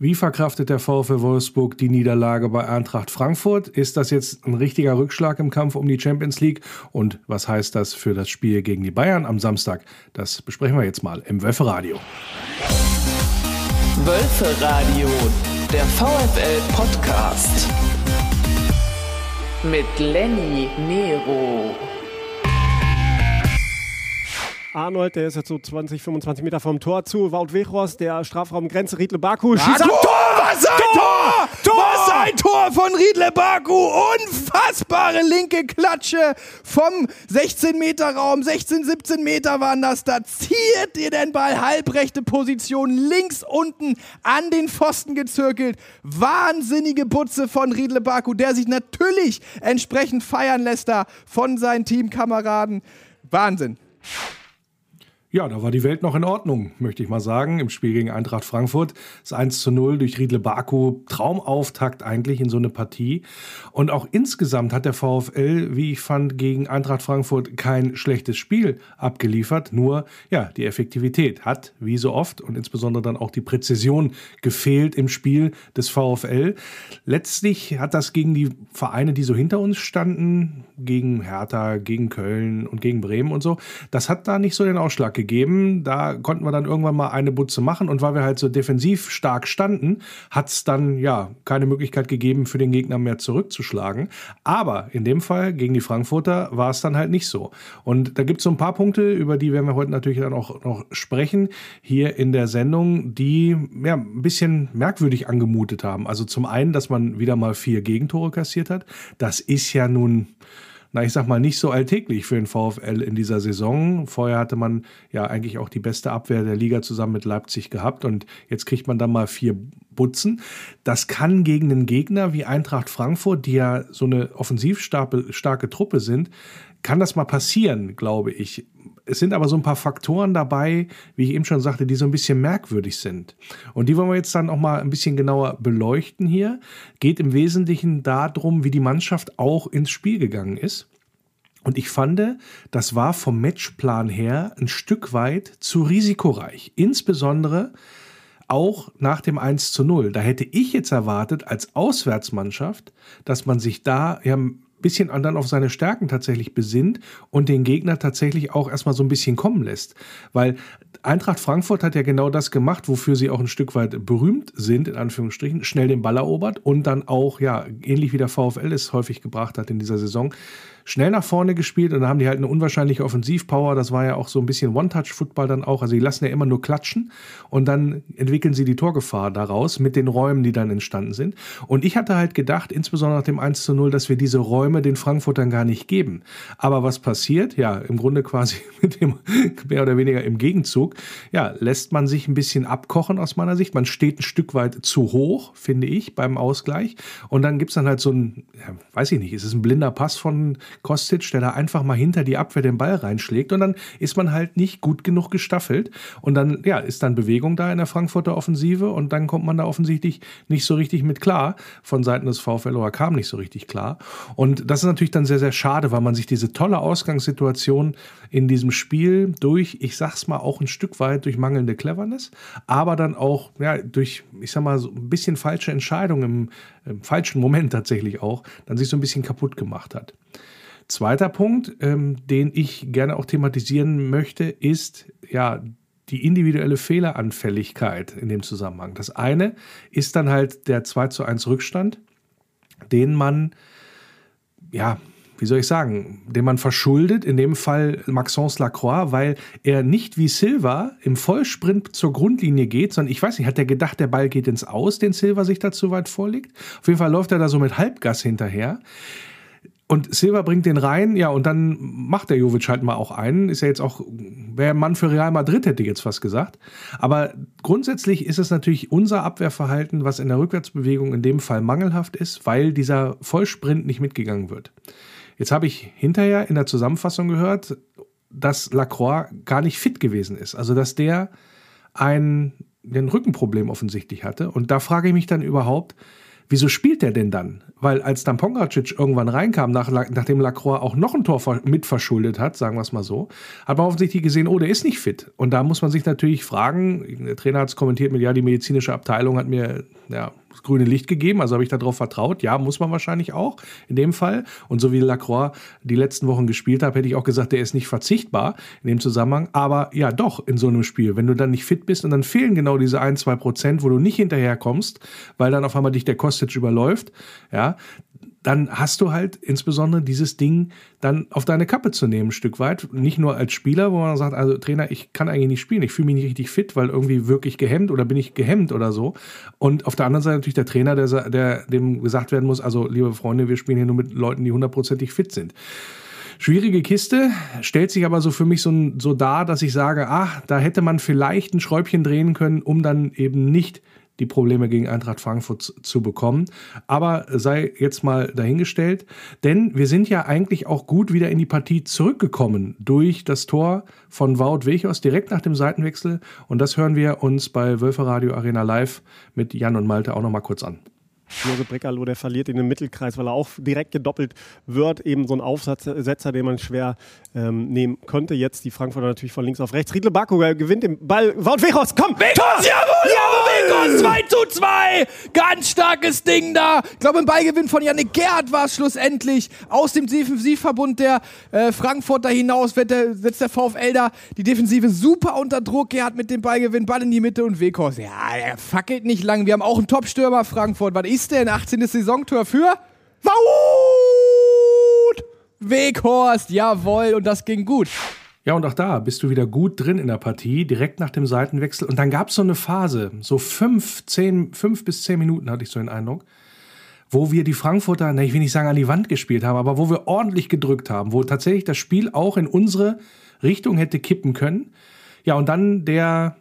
Wie verkraftet der VfL Wolfsburg die Niederlage bei Eintracht Frankfurt? Ist das jetzt ein richtiger Rückschlag im Kampf um die Champions League? Und was heißt das für das Spiel gegen die Bayern am Samstag? Das besprechen wir jetzt mal im Wölferadio. Wölferadio, der VfL Podcast. Mit Lenny Nero. Arnold, der ist jetzt so 20, 25 Meter vom Tor zu. Wout Weghorst, der Strafraumgrenze, Riedle Baku. Schießt ab. Tor! Was ein Tor! Tor! Was ein Tor von Riedle Baku! Unfassbare linke Klatsche vom 16-Meter-Raum. 16, 17 Meter waren das. Da ziert ihr den Ball halbrechte Position links unten an den Pfosten gezirkelt. Wahnsinnige Butze von Riedle Baku, der sich natürlich entsprechend feiern lässt da von seinen Teamkameraden. Wahnsinn. Ja, da war die Welt noch in Ordnung, möchte ich mal sagen, im Spiel gegen Eintracht Frankfurt. Das 1 zu 0 durch Riedle Baku, Traumauftakt eigentlich in so eine Partie. Und auch insgesamt hat der VfL, wie ich fand, gegen Eintracht Frankfurt kein schlechtes Spiel abgeliefert. Nur, ja, die Effektivität hat, wie so oft, und insbesondere dann auch die Präzision gefehlt im Spiel des VfL. Letztlich hat das gegen die Vereine, die so hinter uns standen, gegen Hertha, gegen Köln und gegen Bremen und so, das hat da nicht so den Ausschlag gegeben. Da konnten wir dann irgendwann mal eine Butze machen und weil wir halt so defensiv stark standen, hat es dann ja keine Möglichkeit gegeben, für den Gegner mehr zurückzuschlagen. Aber in dem Fall gegen die Frankfurter war es dann halt nicht so. Und da gibt es so ein paar Punkte, über die werden wir heute natürlich dann auch noch sprechen, hier in der Sendung, die ja ein bisschen merkwürdig angemutet haben. Also zum einen, dass man wieder mal vier Gegentore kassiert hat. Das ist ja nun na, ich sag mal, nicht so alltäglich für den VfL in dieser Saison. Vorher hatte man ja eigentlich auch die beste Abwehr der Liga zusammen mit Leipzig gehabt und jetzt kriegt man dann mal vier Butzen. Das kann gegen einen Gegner wie Eintracht Frankfurt, die ja so eine offensivstarke Truppe sind, kann das mal passieren, glaube ich. Es sind aber so ein paar Faktoren dabei, wie ich eben schon sagte, die so ein bisschen merkwürdig sind. Und die wollen wir jetzt dann auch mal ein bisschen genauer beleuchten hier. Geht im Wesentlichen darum, wie die Mannschaft auch ins Spiel gegangen ist. Und ich fand, das war vom Matchplan her ein Stück weit zu risikoreich. Insbesondere auch nach dem 1 zu 0. Da hätte ich jetzt erwartet, als Auswärtsmannschaft, dass man sich da ja bisschen dann auf seine Stärken tatsächlich besinnt und den Gegner tatsächlich auch erstmal so ein bisschen kommen lässt. Weil Eintracht Frankfurt hat ja genau das gemacht, wofür sie auch ein Stück weit berühmt sind, in Anführungsstrichen, schnell den Ball erobert und dann auch, ja, ähnlich wie der VfL es häufig gebracht hat in dieser Saison, schnell nach vorne gespielt und da haben die halt eine unwahrscheinliche Offensivpower. Das war ja auch so ein bisschen One-Touch-Football dann auch. Also die lassen ja immer nur klatschen und dann entwickeln sie die Torgefahr daraus mit den Räumen, die dann entstanden sind. Und ich hatte halt gedacht, insbesondere nach dem 1 zu 0, dass wir diese Räume den Frankfurtern gar nicht geben. Aber was passiert? Ja, im Grunde quasi mit dem mehr oder weniger im Gegenzug, ja, lässt man sich ein bisschen abkochen aus meiner Sicht. Man steht ein Stück weit zu hoch, finde ich, beim Ausgleich. Und dann gibt es dann halt so ein, ja, weiß ich nicht, ist es ein blinder Pass von Kostic, der da einfach mal hinter die Abwehr den Ball reinschlägt und dann ist man halt nicht gut genug gestaffelt. Und dann ja, ist dann Bewegung da in der Frankfurter Offensive und dann kommt man da offensichtlich nicht so richtig mit klar. Von Seiten des VfL oder kam nicht so richtig klar. Und das ist natürlich dann sehr sehr schade, weil man sich diese tolle Ausgangssituation in diesem Spiel durch, ich sag's mal auch ein Stück weit durch mangelnde Cleverness, aber dann auch ja durch, ich sag mal so ein bisschen falsche Entscheidungen im, im falschen Moment tatsächlich auch, dann sich so ein bisschen kaputt gemacht hat. Zweiter Punkt, ähm, den ich gerne auch thematisieren möchte, ist ja die individuelle Fehleranfälligkeit in dem Zusammenhang. Das eine ist dann halt der 2 zu 1 Rückstand, den man, ja, wie soll ich sagen, den man verschuldet, in dem Fall Maxence Lacroix, weil er nicht wie Silva im Vollsprint zur Grundlinie geht, sondern ich weiß nicht, hat er gedacht, der Ball geht ins Aus, den Silva sich da zu weit vorlegt? Auf jeden Fall läuft er da so mit Halbgas hinterher. Und Silva bringt den rein, ja, und dann macht der Jovic halt mal auch einen. Ist ja jetzt auch, wäre Mann für Real Madrid, hätte ich jetzt fast gesagt. Aber grundsätzlich ist es natürlich unser Abwehrverhalten, was in der Rückwärtsbewegung in dem Fall mangelhaft ist, weil dieser Vollsprint nicht mitgegangen wird. Jetzt habe ich hinterher in der Zusammenfassung gehört, dass Lacroix gar nicht fit gewesen ist. Also, dass der ein, ein Rückenproblem offensichtlich hatte. Und da frage ich mich dann überhaupt, wieso spielt der denn dann? Weil als dann Pongracic irgendwann reinkam, nach, nachdem Lacroix auch noch ein Tor mitverschuldet hat, sagen wir es mal so, hat man offensichtlich gesehen, oh, der ist nicht fit. Und da muss man sich natürlich fragen, der Trainer hat es kommentiert mit, ja, die medizinische Abteilung hat mir ja, das grüne Licht gegeben, also habe ich darauf vertraut. Ja, muss man wahrscheinlich auch in dem Fall. Und so wie Lacroix die letzten Wochen gespielt hat, hätte ich auch gesagt, der ist nicht verzichtbar in dem Zusammenhang. Aber ja, doch, in so einem Spiel. Wenn du dann nicht fit bist und dann fehlen genau diese ein, zwei Prozent, wo du nicht hinterherkommst, weil dann auf einmal dich der Kostic überläuft, ja, dann hast du halt insbesondere dieses Ding dann auf deine Kappe zu nehmen, ein Stück weit. Nicht nur als Spieler, wo man sagt, also Trainer, ich kann eigentlich nicht spielen, ich fühle mich nicht richtig fit, weil irgendwie wirklich gehemmt oder bin ich gehemmt oder so. Und auf der anderen Seite natürlich der Trainer, der, der dem gesagt werden muss, also liebe Freunde, wir spielen hier nur mit Leuten, die hundertprozentig fit sind. Schwierige Kiste, stellt sich aber so für mich so, so dar, dass ich sage, ach, da hätte man vielleicht ein Schräubchen drehen können, um dann eben nicht die Probleme gegen Eintracht Frankfurt zu bekommen. Aber sei jetzt mal dahingestellt, denn wir sind ja eigentlich auch gut wieder in die Partie zurückgekommen durch das Tor von Wout Wechos direkt nach dem Seitenwechsel. Und das hören wir uns bei Wölfer Radio Arena Live mit Jan und Malte auch nochmal kurz an. Josef Breckerloh, der verliert in den Mittelkreis, weil er auch direkt gedoppelt wird. Eben so ein Aufsetzer, den man schwer ähm, nehmen könnte. Jetzt die Frankfurter natürlich von links auf rechts. Riedle Baku gewinnt den Ball. Wout Wechos, komm! Wechos, jawohl! Jawohl, Wechos, 2 zu 2! Ganz starkes Ding da. Ich glaube, im Ballgewinn von Janik Gerhardt war es schlussendlich. Aus dem Defensivverbund der äh, Frankfurter hinaus wird der, setzt der VfL da die Defensive super unter Druck. Gerhardt mit dem Ballgewinn, Ball in die Mitte und Wechos. Ja, er fackelt nicht lang. Wir haben auch einen Top-Stürmer Frankfurt. Was ist denn? 18. Saisontor für Wout! Weghorst, jawohl, und das ging gut. Ja, und auch da bist du wieder gut drin in der Partie, direkt nach dem Seitenwechsel. Und dann gab es so eine Phase, so fünf, zehn, fünf bis zehn Minuten hatte ich so den Eindruck, wo wir die Frankfurter, ich will nicht sagen an die Wand gespielt haben, aber wo wir ordentlich gedrückt haben, wo tatsächlich das Spiel auch in unsere Richtung hätte kippen können. Ja, und dann der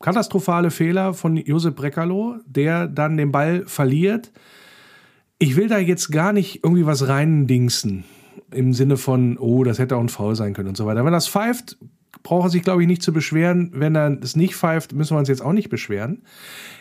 katastrophale Fehler von Josep Breckerloh, der dann den Ball verliert. Ich will da jetzt gar nicht irgendwie was reindingsen im Sinne von, oh, das hätte auch ein Foul sein können und so weiter. Wenn das pfeift, braucht er sich, glaube ich, nicht zu beschweren. Wenn er es nicht pfeift, müssen wir uns jetzt auch nicht beschweren.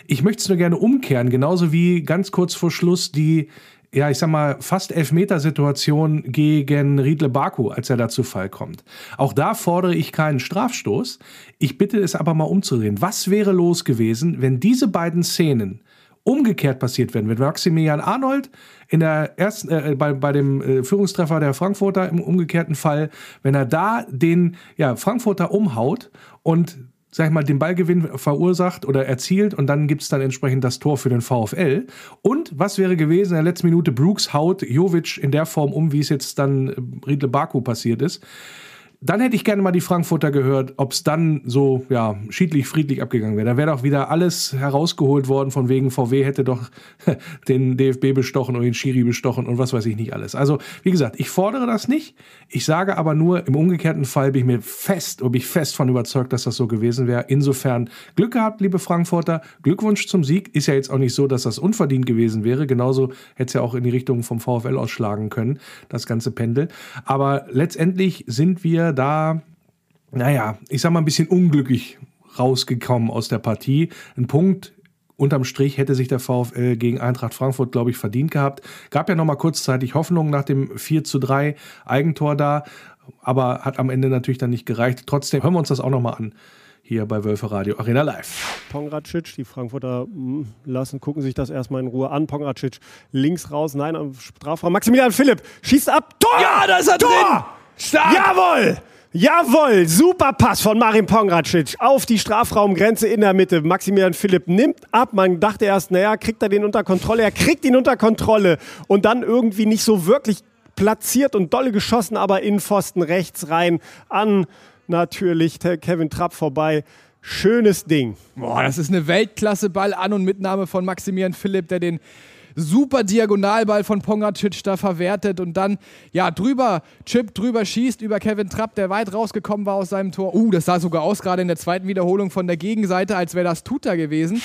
Ich möchte es nur gerne umkehren, genauso wie ganz kurz vor Schluss die ja, ich sag mal, fast Elfmetersituation gegen Riedle Baku, als er da zu Fall kommt. Auch da fordere ich keinen Strafstoß. Ich bitte es aber mal umzudrehen. Was wäre los gewesen, wenn diese beiden Szenen umgekehrt passiert wären? Wenn Maximilian Arnold in der ersten, äh, bei, bei dem äh, Führungstreffer der Frankfurter im umgekehrten Fall, wenn er da den ja, Frankfurter umhaut und sag ich mal, den Ballgewinn verursacht oder erzielt und dann gibt es dann entsprechend das Tor für den VfL. Und was wäre gewesen in der letzten Minute? Brooks haut Jovic in der Form um, wie es jetzt dann äh, Riedle Baku passiert ist. Dann hätte ich gerne mal die Frankfurter gehört, ob es dann so ja, schiedlich, friedlich abgegangen wäre. Da wäre doch wieder alles herausgeholt worden, von wegen VW hätte doch den DFB bestochen und den Schiri bestochen und was weiß ich nicht alles. Also, wie gesagt, ich fordere das nicht. Ich sage aber nur, im umgekehrten Fall bin ich mir fest, ob ich fest von überzeugt, dass das so gewesen wäre. Insofern Glück gehabt, liebe Frankfurter. Glückwunsch zum Sieg. Ist ja jetzt auch nicht so, dass das unverdient gewesen wäre. Genauso hätte es ja auch in die Richtung vom VfL ausschlagen können, das ganze Pendel. Aber letztendlich sind wir da, naja, ich sag mal ein bisschen unglücklich rausgekommen aus der Partie. Ein Punkt unterm Strich hätte sich der VfL gegen Eintracht Frankfurt, glaube ich, verdient gehabt. Gab ja nochmal kurzzeitig Hoffnung nach dem 4 zu 3 Eigentor da, aber hat am Ende natürlich dann nicht gereicht. Trotzdem hören wir uns das auch nochmal an. Hier bei Wölfe Radio Arena Live. Pongracic, die Frankfurter hm, lassen, gucken sich das erstmal in Ruhe an. Pongracic links raus, nein, am Strafraum. Maximilian Philipp schießt ab. Tor! Ja, da ist er Tor! drin! Stark! Jawohl! Jawohl, super Pass von Marin Pongracic auf die Strafraumgrenze in der Mitte. Maximilian Philipp nimmt ab. Man dachte erst, naja, kriegt er den unter Kontrolle? Er kriegt ihn unter Kontrolle und dann irgendwie nicht so wirklich platziert und dolle geschossen, aber in Pfosten rechts rein an natürlich Kevin Trapp vorbei. Schönes Ding. Boah, das ist eine Weltklasse-Ball an und Mitnahme von Maximilian Philipp, der den super Diagonalball von Pongracic da verwertet und dann, ja, drüber, Chip drüber schießt über Kevin Trapp, der weit rausgekommen war aus seinem Tor. Uh, das sah sogar aus, gerade in der zweiten Wiederholung von der Gegenseite, als wäre das Tuta gewesen.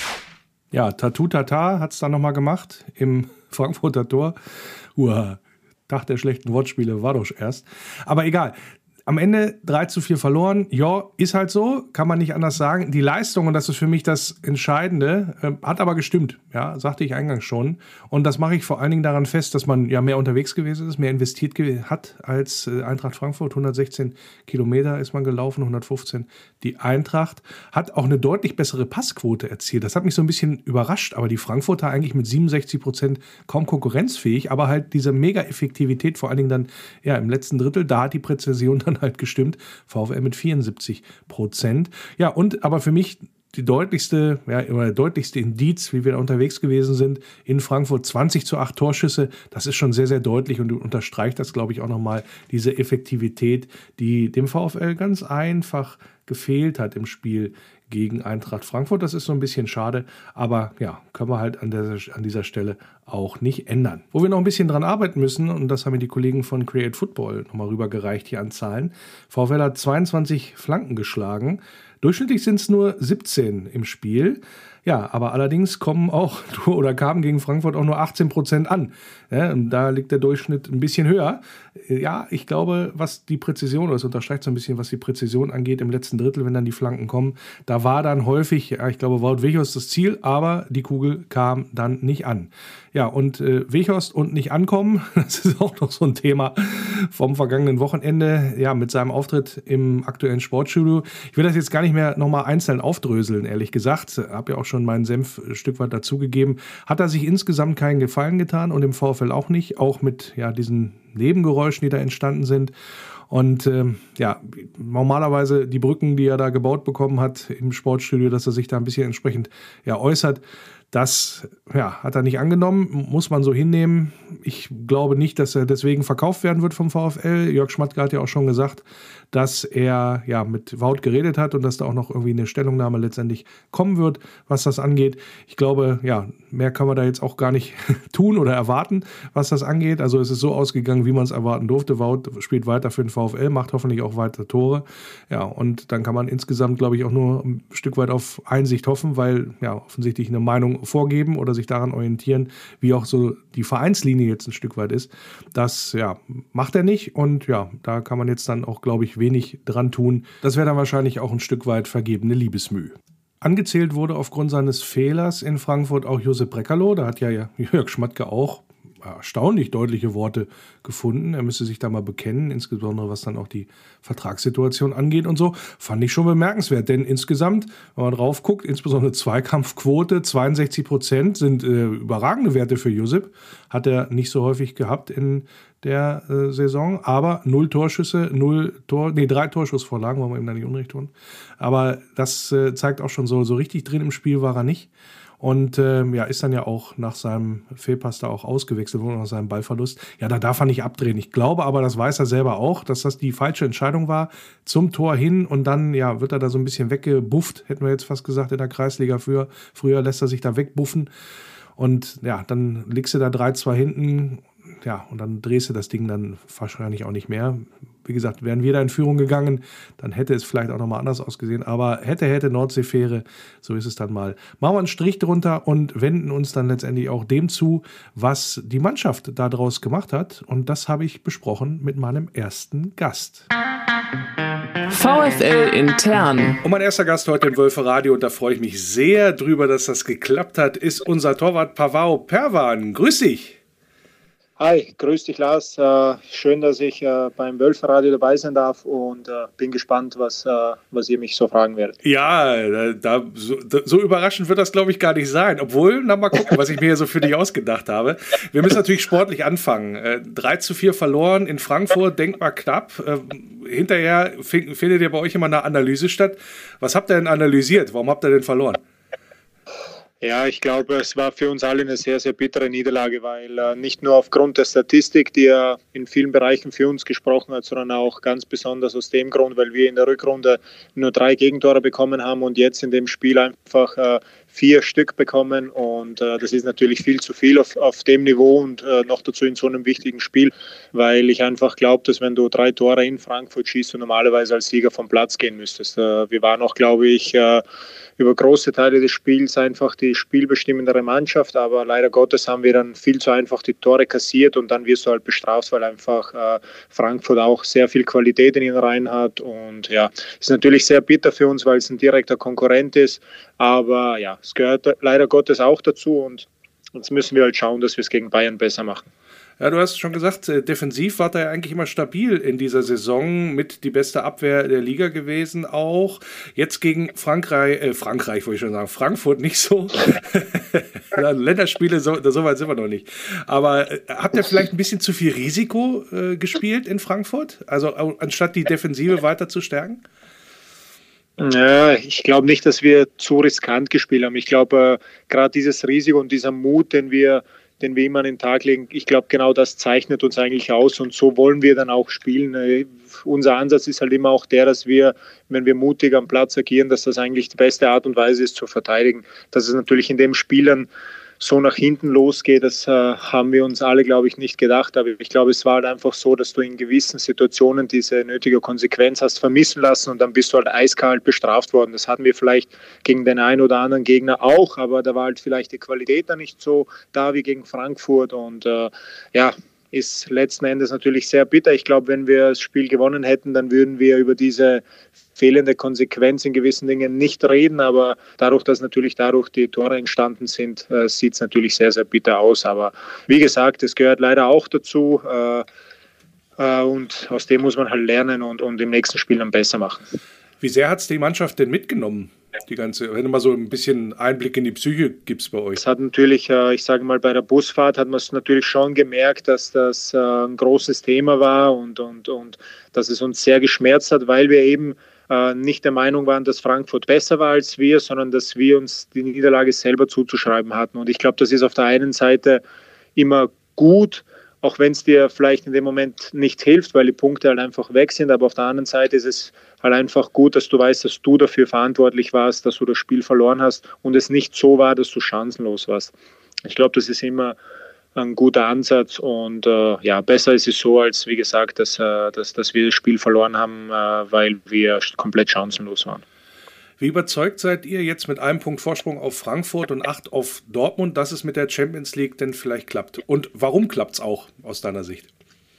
Ja, Tatu Tata hat es dann nochmal gemacht im Frankfurter Tor. Uah, Tag der schlechten Wortspiele war doch erst. Aber egal. Am Ende 3 zu 4 verloren. Ja, ist halt so, kann man nicht anders sagen. Die Leistung, und das ist für mich das Entscheidende, äh, hat aber gestimmt. Ja, sagte ich eingangs schon. Und das mache ich vor allen Dingen daran fest, dass man ja mehr unterwegs gewesen ist, mehr investiert hat als äh, Eintracht Frankfurt. 116 Kilometer ist man gelaufen, 115 die Eintracht. Hat auch eine deutlich bessere Passquote erzielt. Das hat mich so ein bisschen überrascht. Aber die Frankfurter eigentlich mit 67 Prozent kaum konkurrenzfähig. Aber halt diese Mega-Effektivität, vor allen Dingen dann ja im letzten Drittel, da hat die Präzision dann halt gestimmt. VfL mit 74 Prozent. Ja, und aber für mich die deutlichste, ja, immer der deutlichste Indiz, wie wir da unterwegs gewesen sind. In Frankfurt 20 zu 8 Torschüsse. Das ist schon sehr, sehr deutlich und unterstreicht das, glaube ich, auch nochmal diese Effektivität, die dem VfL ganz einfach gefehlt hat im Spiel gegen Eintracht Frankfurt. Das ist so ein bisschen schade, aber ja, können wir halt an, der, an dieser Stelle auch nicht ändern. Wo wir noch ein bisschen dran arbeiten müssen, und das haben mir die Kollegen von Create Football nochmal rübergereicht hier an Zahlen. VfL hat 22 Flanken geschlagen. Durchschnittlich sind es nur 17 im Spiel. Ja, aber allerdings kommen auch oder kamen gegen Frankfurt auch nur 18 Prozent an. Ja, da liegt der Durchschnitt ein bisschen höher. Ja, ich glaube, was die Präzision, oder es unterstreicht so ein bisschen, was die Präzision angeht im letzten Drittel, wenn dann die Flanken kommen, da war dann häufig, ja, ich glaube, Wout Wichos das Ziel, aber die Kugel kam dann nicht an. Ja, und äh, Weghorst und nicht ankommen, das ist auch noch so ein Thema vom vergangenen Wochenende, ja, mit seinem Auftritt im aktuellen Sportstudio. Ich will das jetzt gar nicht mehr nochmal einzeln aufdröseln, ehrlich gesagt. Habe ja auch schon meinen Senf ein Stück weit dazugegeben. Hat er sich insgesamt keinen Gefallen getan und im VfL auch nicht, auch mit ja, diesen Nebengeräuschen, die da entstanden sind. Und ähm, ja, normalerweise die Brücken, die er da gebaut bekommen hat im Sportstudio, dass er sich da ein bisschen entsprechend ja, äußert. Das ja, hat er nicht angenommen, muss man so hinnehmen. Ich glaube nicht, dass er deswegen verkauft werden wird vom VfL. Jörg Schmatke hat ja auch schon gesagt, dass er ja mit Wout geredet hat und dass da auch noch irgendwie eine Stellungnahme letztendlich kommen wird, was das angeht. Ich glaube, ja, mehr kann man da jetzt auch gar nicht tun oder erwarten, was das angeht. Also es ist so ausgegangen, wie man es erwarten durfte. Wout spielt weiter für den VfL, macht hoffentlich auch weiter Tore. Ja, und dann kann man insgesamt, glaube ich, auch nur ein Stück weit auf Einsicht hoffen, weil ja offensichtlich eine Meinung vorgeben oder sich daran orientieren, wie auch so die Vereinslinie jetzt ein Stück weit ist. Das ja, macht er nicht und ja, da kann man jetzt dann auch, glaube ich, wenig dran tun. Das wäre dann wahrscheinlich auch ein Stück weit vergebene Liebesmüh. Angezählt wurde aufgrund seines Fehlers in Frankfurt auch Josep Breckerloh. Da hat ja Jörg Schmatke auch erstaunlich deutliche Worte gefunden. Er müsste sich da mal bekennen, insbesondere was dann auch die Vertragssituation angeht und so. Fand ich schon bemerkenswert, denn insgesamt, wenn man drauf guckt, insbesondere Zweikampfquote, 62 Prozent sind äh, überragende Werte für Josip. Hat er nicht so häufig gehabt in der äh, Saison, aber null Torschüsse, null Tor, nee, drei Torschussvorlagen, wollen wir ihm da nicht unrecht tun. Aber das äh, zeigt auch schon so, so richtig drin im Spiel war er nicht. Und ähm, ja, ist dann ja auch nach seinem Fehlpass da auch ausgewechselt worden, nach seinem Ballverlust. Ja, da darf er nicht abdrehen. Ich glaube aber, das weiß er selber auch, dass das die falsche Entscheidung war. Zum Tor hin und dann, ja, wird er da so ein bisschen weggebufft, hätten wir jetzt fast gesagt in der Kreisliga früher. Früher lässt er sich da wegbuffen. Und ja, dann legst du da 3-2 hinten ja, und dann drehst du das Ding dann wahrscheinlich auch nicht mehr. Wie gesagt, wären wir da in Führung gegangen, dann hätte es vielleicht auch nochmal anders ausgesehen. Aber hätte, hätte Nordseefähre, so ist es dann mal. Machen wir einen Strich drunter und wenden uns dann letztendlich auch dem zu, was die Mannschaft daraus gemacht hat. Und das habe ich besprochen mit meinem ersten Gast. VfL intern. Und mein erster Gast heute im Wölfe Radio, und da freue ich mich sehr drüber, dass das geklappt hat, ist unser Torwart Pavao Perwan. Grüß dich. Hi, grüß dich Lars. Äh, schön, dass ich äh, beim Wölferradio dabei sein darf und äh, bin gespannt, was, was ihr mich so fragen werdet. Ja, da, so, so überraschend wird das, glaube ich, gar nicht sein. Obwohl, na mal gucken, was ich mir hier so für dich ausgedacht habe. Wir müssen natürlich sportlich anfangen. 3 zu 4 verloren in Frankfurt, denkbar knapp. hinterher findet ja bei euch immer eine Analyse statt. Was habt ihr denn analysiert? Warum habt ihr denn verloren? Ja, ich glaube, es war für uns alle eine sehr, sehr bittere Niederlage, weil äh, nicht nur aufgrund der Statistik, die ja in vielen Bereichen für uns gesprochen hat, sondern auch ganz besonders aus dem Grund, weil wir in der Rückrunde nur drei Gegentore bekommen haben und jetzt in dem Spiel einfach äh, vier Stück bekommen und äh, das ist natürlich viel zu viel auf, auf dem Niveau und äh, noch dazu in so einem wichtigen Spiel, weil ich einfach glaube, dass wenn du drei Tore in Frankfurt schießt, du normalerweise als Sieger vom Platz gehen müsstest. Äh, wir waren auch, glaube ich, äh, über große Teile des Spiels einfach die spielbestimmendere Mannschaft, aber leider Gottes haben wir dann viel zu einfach die Tore kassiert und dann wirst du halt bestraft, weil einfach äh, Frankfurt auch sehr viel Qualität in den Reihen hat und ja, ist natürlich sehr bitter für uns, weil es ein direkter Konkurrent ist, aber ja, es gehört leider Gottes auch dazu und jetzt müssen wir halt schauen, dass wir es gegen Bayern besser machen. Ja, du hast schon gesagt, äh, defensiv war er eigentlich immer stabil in dieser Saison, mit die beste Abwehr der Liga gewesen auch. Jetzt gegen Frankreich, äh, Frankreich wollte ich schon sagen, Frankfurt nicht so. Länderspiele, so, so weit sind wir noch nicht. Aber äh, habt ihr vielleicht ein bisschen zu viel Risiko äh, gespielt in Frankfurt? Also anstatt die Defensive weiter zu stärken? Ja, ich glaube nicht, dass wir zu riskant gespielt haben. Ich glaube, äh, gerade dieses Risiko und dieser Mut, den wir den wir immer an den Tag legen. Ich glaube, genau das zeichnet uns eigentlich aus und so wollen wir dann auch spielen. Äh, unser Ansatz ist halt immer auch der, dass wir, wenn wir mutig am Platz agieren, dass das eigentlich die beste Art und Weise ist zu verteidigen. Dass es natürlich in dem Spiel dann so nach hinten losgeht, das äh, haben wir uns alle, glaube ich, nicht gedacht. Aber ich glaube, es war halt einfach so, dass du in gewissen Situationen diese nötige Konsequenz hast vermissen lassen und dann bist du halt eiskalt bestraft worden. Das hatten wir vielleicht gegen den einen oder anderen Gegner auch, aber da war halt vielleicht die Qualität da nicht so da wie gegen Frankfurt. Und äh, ja, ist letzten Endes natürlich sehr bitter. Ich glaube, wenn wir das Spiel gewonnen hätten, dann würden wir über diese fehlende Konsequenz in gewissen Dingen nicht reden. Aber dadurch, dass natürlich dadurch die Tore entstanden sind, äh, sieht es natürlich sehr, sehr bitter aus. Aber wie gesagt, es gehört leider auch dazu. Äh, äh, und aus dem muss man halt lernen und, und im nächsten Spiel dann besser machen. Wie sehr hat es die Mannschaft denn mitgenommen? die ganze, wenn du mal so ein bisschen Einblick in die Psyche gibst bei euch. Es hat natürlich, äh, ich sage mal, bei der Busfahrt hat man es natürlich schon gemerkt, dass das äh, ein großes Thema war und, und, und dass es uns sehr geschmerzt hat, weil wir eben äh, nicht der Meinung waren, dass Frankfurt besser war als wir, sondern dass wir uns die Niederlage selber zuzuschreiben hatten. Und ich glaube, das ist auf der einen Seite immer gut, auch wenn es dir vielleicht in dem Moment nicht hilft, weil die Punkte halt einfach weg sind. Aber auf der anderen Seite ist es halt einfach gut, dass du weißt, dass du dafür verantwortlich warst, dass du das Spiel verloren hast und es nicht so war, dass du chancenlos warst. Ich glaube, das ist immer ein guter Ansatz und äh, ja, besser ist es so, als wie gesagt, dass, äh, dass, dass wir das Spiel verloren haben, äh, weil wir komplett chancenlos waren. Wie überzeugt seid ihr jetzt mit einem Punkt Vorsprung auf Frankfurt und acht auf Dortmund, dass es mit der Champions League denn vielleicht klappt? Und warum klappt es auch aus deiner Sicht?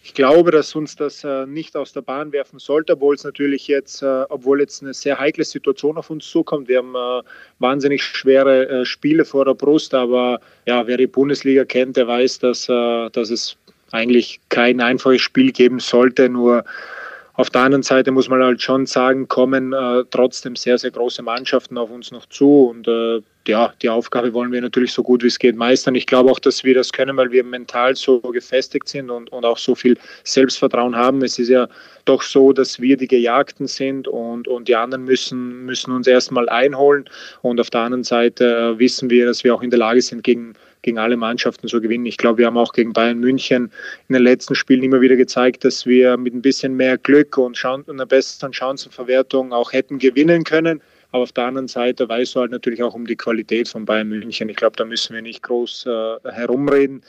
Ich glaube, dass uns das äh, nicht aus der Bahn werfen sollte, obwohl es natürlich jetzt, äh, obwohl jetzt eine sehr heikle Situation auf uns zukommt. Wir haben äh, wahnsinnig schwere Spiele vor der Brust, aber ja, wer die Bundesliga kennt, der weiß, dass, dass es eigentlich kein einfaches Spiel geben sollte. Nur auf der anderen Seite muss man halt schon sagen, kommen äh, trotzdem sehr, sehr große Mannschaften auf uns noch zu. Und äh, ja, die Aufgabe wollen wir natürlich so gut wie es geht meistern. Ich glaube auch, dass wir das können, weil wir mental so gefestigt sind und, und auch so viel Selbstvertrauen haben. Es ist ja doch so, dass wir die Gejagten sind und, und die anderen müssen, müssen uns erstmal einholen. Und auf der anderen Seite äh, wissen wir, dass wir auch in der Lage sind, gegen gegen alle Mannschaften zu gewinnen. Ich glaube, wir haben auch gegen Bayern München in den letzten Spielen immer wieder gezeigt, dass wir mit ein bisschen mehr Glück und einer besseren Chancenverwertung auch hätten gewinnen können. Aber auf der anderen Seite weißt du halt natürlich auch um die Qualität von Bayern München. Ich glaube, da müssen wir nicht groß äh, herumreden.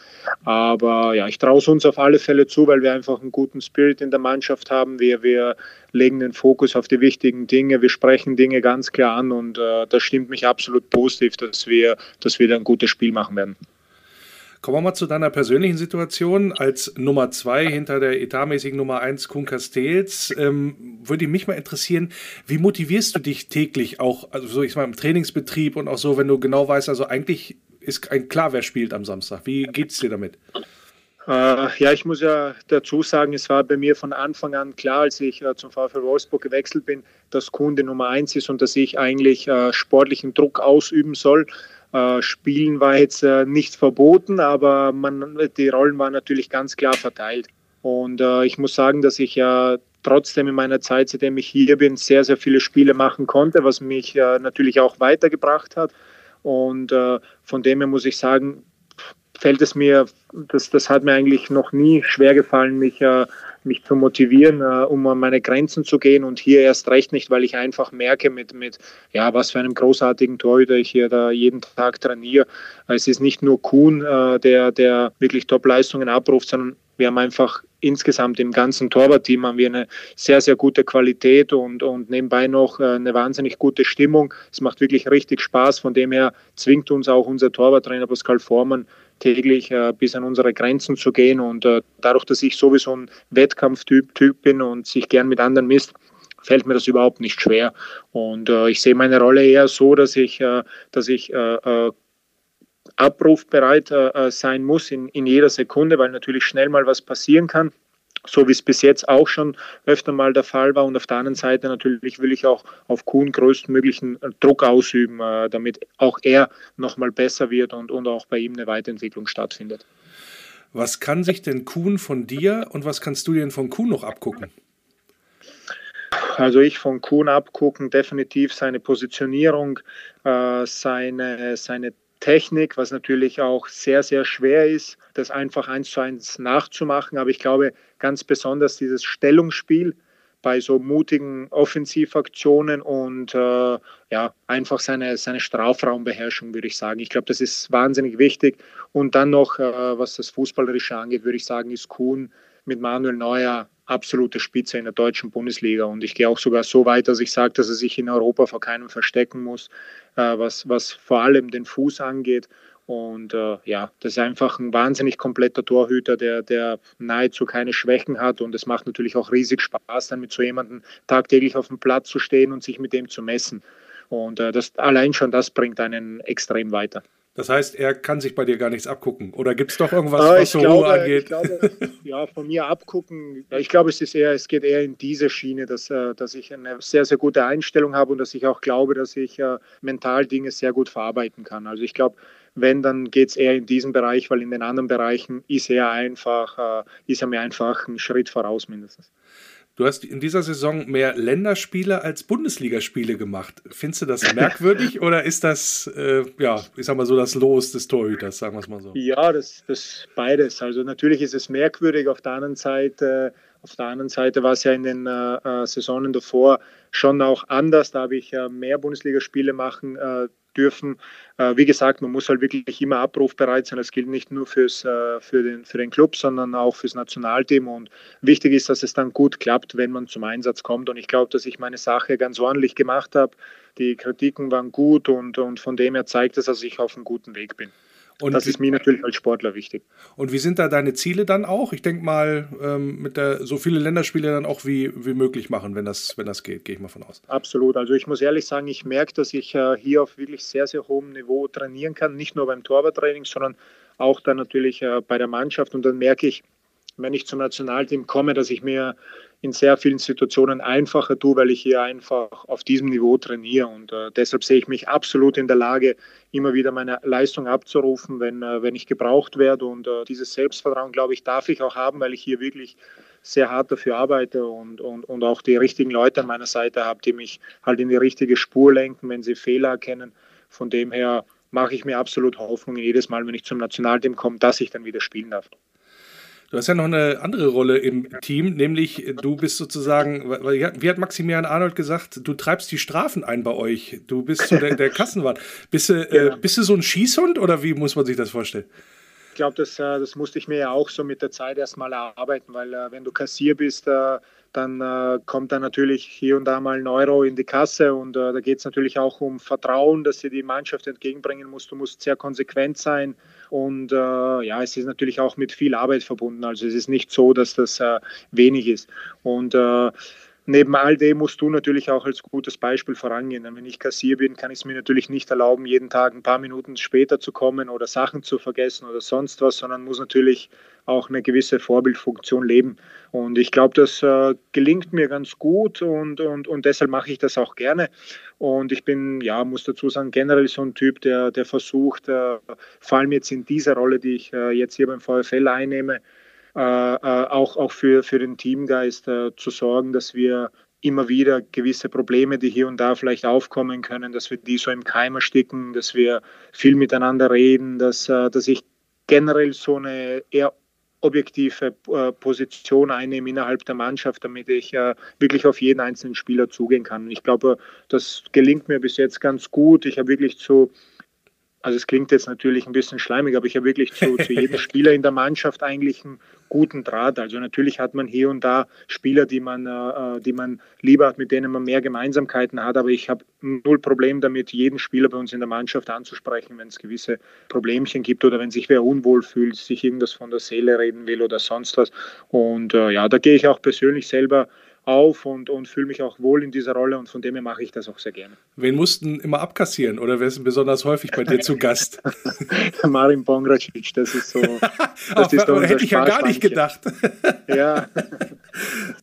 Aber ja, ich traue es uns auf alle Fälle zu, weil wir einfach einen guten Spirit in der Mannschaft haben. Wir, wir legen den Fokus auf die wichtigen Dinge. Wir sprechen Dinge ganz klar an und äh, das stimmt mich absolut positiv, dass wir, dass wir da ein gutes Spiel machen werden. Kommen wir mal zu deiner persönlichen Situation. Als Nummer zwei hinter der etatmäßigen Nummer eins Kuhn Castells ähm, würde mich mal interessieren, wie motivierst du dich täglich auch, also so ich mal im Trainingsbetrieb und auch so, wenn du genau weißt, also eigentlich ist ein klar, wer spielt am Samstag. Wie geht es dir damit? Äh, ja, ich muss ja dazu sagen, es war bei mir von Anfang an klar, als ich äh, zum VfL Wolfsburg gewechselt bin, dass Kunde Nummer eins ist und dass ich eigentlich äh, sportlichen Druck ausüben soll. Äh, Spielen war jetzt äh, nicht verboten, aber man, die Rollen waren natürlich ganz klar verteilt. Und äh, ich muss sagen, dass ich ja trotzdem in meiner Zeit, seitdem ich hier bin, sehr, sehr viele Spiele machen konnte, was mich äh, natürlich auch weitergebracht hat. Und äh, von dem her muss ich sagen, fällt es mir, das, das hat mir eigentlich noch nie schwer gefallen, mich äh, mich zu motivieren, äh, um an meine Grenzen zu gehen und hier erst recht nicht, weil ich einfach merke, mit, mit ja, was für einem großartigen Torhüter ich hier da jeden Tag trainiere. Es ist nicht nur Kuhn, äh, der, der wirklich Top-Leistungen abruft, sondern wir haben einfach insgesamt im ganzen Torwartteam haben wir eine sehr, sehr gute Qualität und, und nebenbei noch äh, eine wahnsinnig gute Stimmung. Es macht wirklich richtig Spaß. Von dem her zwingt uns auch unser Torwarttrainer Pascal Vormann täglich äh, bis an unsere Grenzen zu gehen. Und äh, dadurch, dass ich sowieso ein Wettkampftyp typ bin und sich gern mit anderen misst, fällt mir das überhaupt nicht schwer. Und äh, ich sehe meine Rolle eher so, dass ich, äh, dass ich äh, äh, abrufbereit sein muss in, in jeder Sekunde, weil natürlich schnell mal was passieren kann so wie es bis jetzt auch schon öfter mal der Fall war. Und auf der anderen Seite natürlich will ich auch auf Kuhn größtmöglichen Druck ausüben, äh, damit auch er nochmal besser wird und, und auch bei ihm eine Weiterentwicklung stattfindet. Was kann sich denn Kuhn von dir und was kannst du denn von Kuhn noch abgucken? Also ich von Kuhn abgucken definitiv seine Positionierung, äh, seine, seine Technik, was natürlich auch sehr, sehr schwer ist, das einfach eins zu eins nachzumachen. Aber ich glaube ganz besonders dieses Stellungsspiel bei so mutigen Offensivaktionen und äh, ja, einfach seine, seine Strafraumbeherrschung, würde ich sagen. Ich glaube, das ist wahnsinnig wichtig. Und dann noch, äh, was das Fußballerische angeht, würde ich sagen, ist Kuhn mit Manuel Neuer absolute Spitze in der deutschen Bundesliga. Und ich gehe auch sogar so weit, dass ich sage, dass er sich in Europa vor keinem verstecken muss, äh, was, was vor allem den Fuß angeht. Und äh, ja, das ist einfach ein wahnsinnig kompletter Torhüter, der, der nahezu keine Schwächen hat. Und es macht natürlich auch riesig Spaß, dann mit so jemandem tagtäglich auf dem Platz zu stehen und sich mit dem zu messen. Und äh, das, allein schon das bringt einen extrem weiter. Das heißt, er kann sich bei dir gar nichts abgucken. Oder gibt es doch irgendwas, äh, was so glaube, Ruhe angeht? Glaube, ja, von mir abgucken. Ich glaube, es ist eher, es geht eher in diese Schiene, dass, äh, dass ich eine sehr, sehr gute Einstellung habe und dass ich auch glaube, dass ich äh, mental Dinge sehr gut verarbeiten kann. Also ich glaube, wenn, dann geht es eher in diesen Bereich, weil in den anderen Bereichen ist er einfach, ist er mir einfach einen Schritt voraus mindestens. Du hast in dieser Saison mehr Länderspiele als Bundesligaspiele gemacht. Findest du das merkwürdig oder ist das, äh, ja, ich sag mal so, das Los des Torhüters, sagen wir es mal so? Ja, das, das beides. Also natürlich ist es merkwürdig. Auf der anderen Seite, auf der anderen Seite war es ja in den äh, äh Saisonen davor schon auch anders. Da habe ich äh, mehr Bundesligaspiele machen äh, dürfen. Äh, wie gesagt, man muss halt wirklich immer abrufbereit sein. Das gilt nicht nur fürs, äh, für, den, für den Club, sondern auch fürs Nationalteam. Und wichtig ist, dass es dann gut klappt, wenn man zum Einsatz kommt. Und ich glaube, dass ich meine Sache ganz ordentlich gemacht habe. Die Kritiken waren gut und, und von dem her zeigt es, dass ich auf einem guten Weg bin. Und das ist mir natürlich als Sportler wichtig. Und wie sind da deine Ziele dann auch? Ich denke mal, ähm, mit der so viele Länderspiele dann auch wie, wie möglich machen, wenn das, wenn das geht, gehe ich mal von aus. Absolut. Also ich muss ehrlich sagen, ich merke, dass ich äh, hier auf wirklich sehr, sehr hohem Niveau trainieren kann. Nicht nur beim Torwarttraining, sondern auch dann natürlich äh, bei der Mannschaft. Und dann merke ich, wenn ich zum Nationalteam komme, dass ich mir in sehr vielen Situationen einfacher tue, weil ich hier einfach auf diesem Niveau trainiere. Und äh, deshalb sehe ich mich absolut in der Lage, immer wieder meine Leistung abzurufen, wenn, äh, wenn ich gebraucht werde. Und äh, dieses Selbstvertrauen, glaube ich, darf ich auch haben, weil ich hier wirklich sehr hart dafür arbeite und, und, und auch die richtigen Leute an meiner Seite habe, die mich halt in die richtige Spur lenken, wenn sie Fehler erkennen. Von dem her mache ich mir absolut Hoffnung jedes Mal, wenn ich zum Nationalteam komme, dass ich dann wieder spielen darf. Du hast ja noch eine andere Rolle im Team, nämlich du bist sozusagen, wie hat Maximilian Arnold gesagt, du treibst die Strafen ein bei euch. Du bist so der, der Kassenwart. Bist du, äh, ja. bist du so ein Schießhund oder wie muss man sich das vorstellen? Ich glaube, das, äh, das musste ich mir ja auch so mit der Zeit erstmal erarbeiten, weil äh, wenn du Kassier bist, äh, dann äh, kommt da natürlich hier und da mal ein Euro in die Kasse und äh, da geht es natürlich auch um Vertrauen, das dir die Mannschaft entgegenbringen muss. Du musst sehr konsequent sein und äh, ja, es ist natürlich auch mit viel Arbeit verbunden. Also es ist nicht so, dass das äh, wenig ist. Und äh, neben all dem musst du natürlich auch als gutes Beispiel vorangehen. Denn wenn ich Kassier bin, kann ich es mir natürlich nicht erlauben, jeden Tag ein paar Minuten später zu kommen oder Sachen zu vergessen oder sonst was, sondern muss natürlich auch eine gewisse Vorbildfunktion leben. Und ich glaube, das äh, gelingt mir ganz gut und, und, und deshalb mache ich das auch gerne. Und ich bin, ja, muss dazu sagen, generell so ein Typ, der, der versucht, äh, vor allem jetzt in dieser Rolle, die ich äh, jetzt hier beim VfL einnehme, auch, auch für, für den Teamgeist äh, zu sorgen, dass wir immer wieder gewisse Probleme, die hier und da vielleicht aufkommen können, dass wir die so im Keim ersticken, dass wir viel miteinander reden, dass, dass ich generell so eine eher objektive äh, Position einnehmen innerhalb der Mannschaft, damit ich äh, wirklich auf jeden einzelnen Spieler zugehen kann. Ich glaube, das gelingt mir bis jetzt ganz gut. Ich habe wirklich zu also es klingt jetzt natürlich ein bisschen schleimig, aber ich habe wirklich zu, zu jedem Spieler in der Mannschaft eigentlich einen guten Draht. Also natürlich hat man hier und da Spieler, die man, äh, die man lieber hat, mit denen man mehr Gemeinsamkeiten hat, aber ich habe null Problem damit, jeden Spieler bei uns in der Mannschaft anzusprechen, wenn es gewisse Problemchen gibt oder wenn sich wer unwohl fühlt, sich irgendwas von der Seele reden will oder sonst was. Und äh, ja, da gehe ich auch persönlich selber auf und, und fühle mich auch wohl in dieser Rolle und von dem her mache ich das auch sehr gerne. Wen mussten immer abkassieren oder wer ist besonders häufig bei dir zu Gast? Marin Pongracic, das ist so. Das ist so hätte ich ja gar nicht gedacht. ja.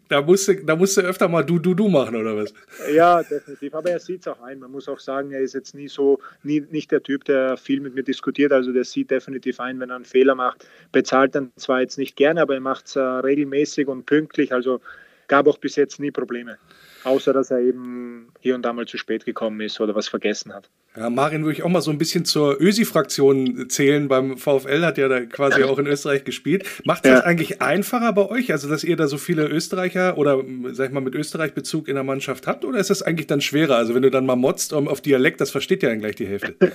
Da musste, da musste öfter mal du, du, du machen, oder was? Ja, definitiv. Aber er sieht es auch ein. Man muss auch sagen, er ist jetzt nie so, nie, nicht der Typ, der viel mit mir diskutiert. Also der sieht definitiv ein, wenn er einen Fehler macht. Bezahlt dann zwar jetzt nicht gerne, aber er macht es äh, regelmäßig und pünktlich. Also gab auch bis jetzt nie Probleme. Außer dass er eben hier und da mal zu spät gekommen ist oder was vergessen hat. Ja, Marin würde ich auch mal so ein bisschen zur Ösi-Fraktion zählen. Beim VfL hat ja da quasi auch in Österreich gespielt. Macht das ja. eigentlich einfacher bei euch, also dass ihr da so viele Österreicher oder sag ich mal mit Österreich-Bezug in der Mannschaft habt? Oder ist das eigentlich dann schwerer? Also wenn du dann mal motzt auf Dialekt, das versteht ja dann gleich die Hälfte.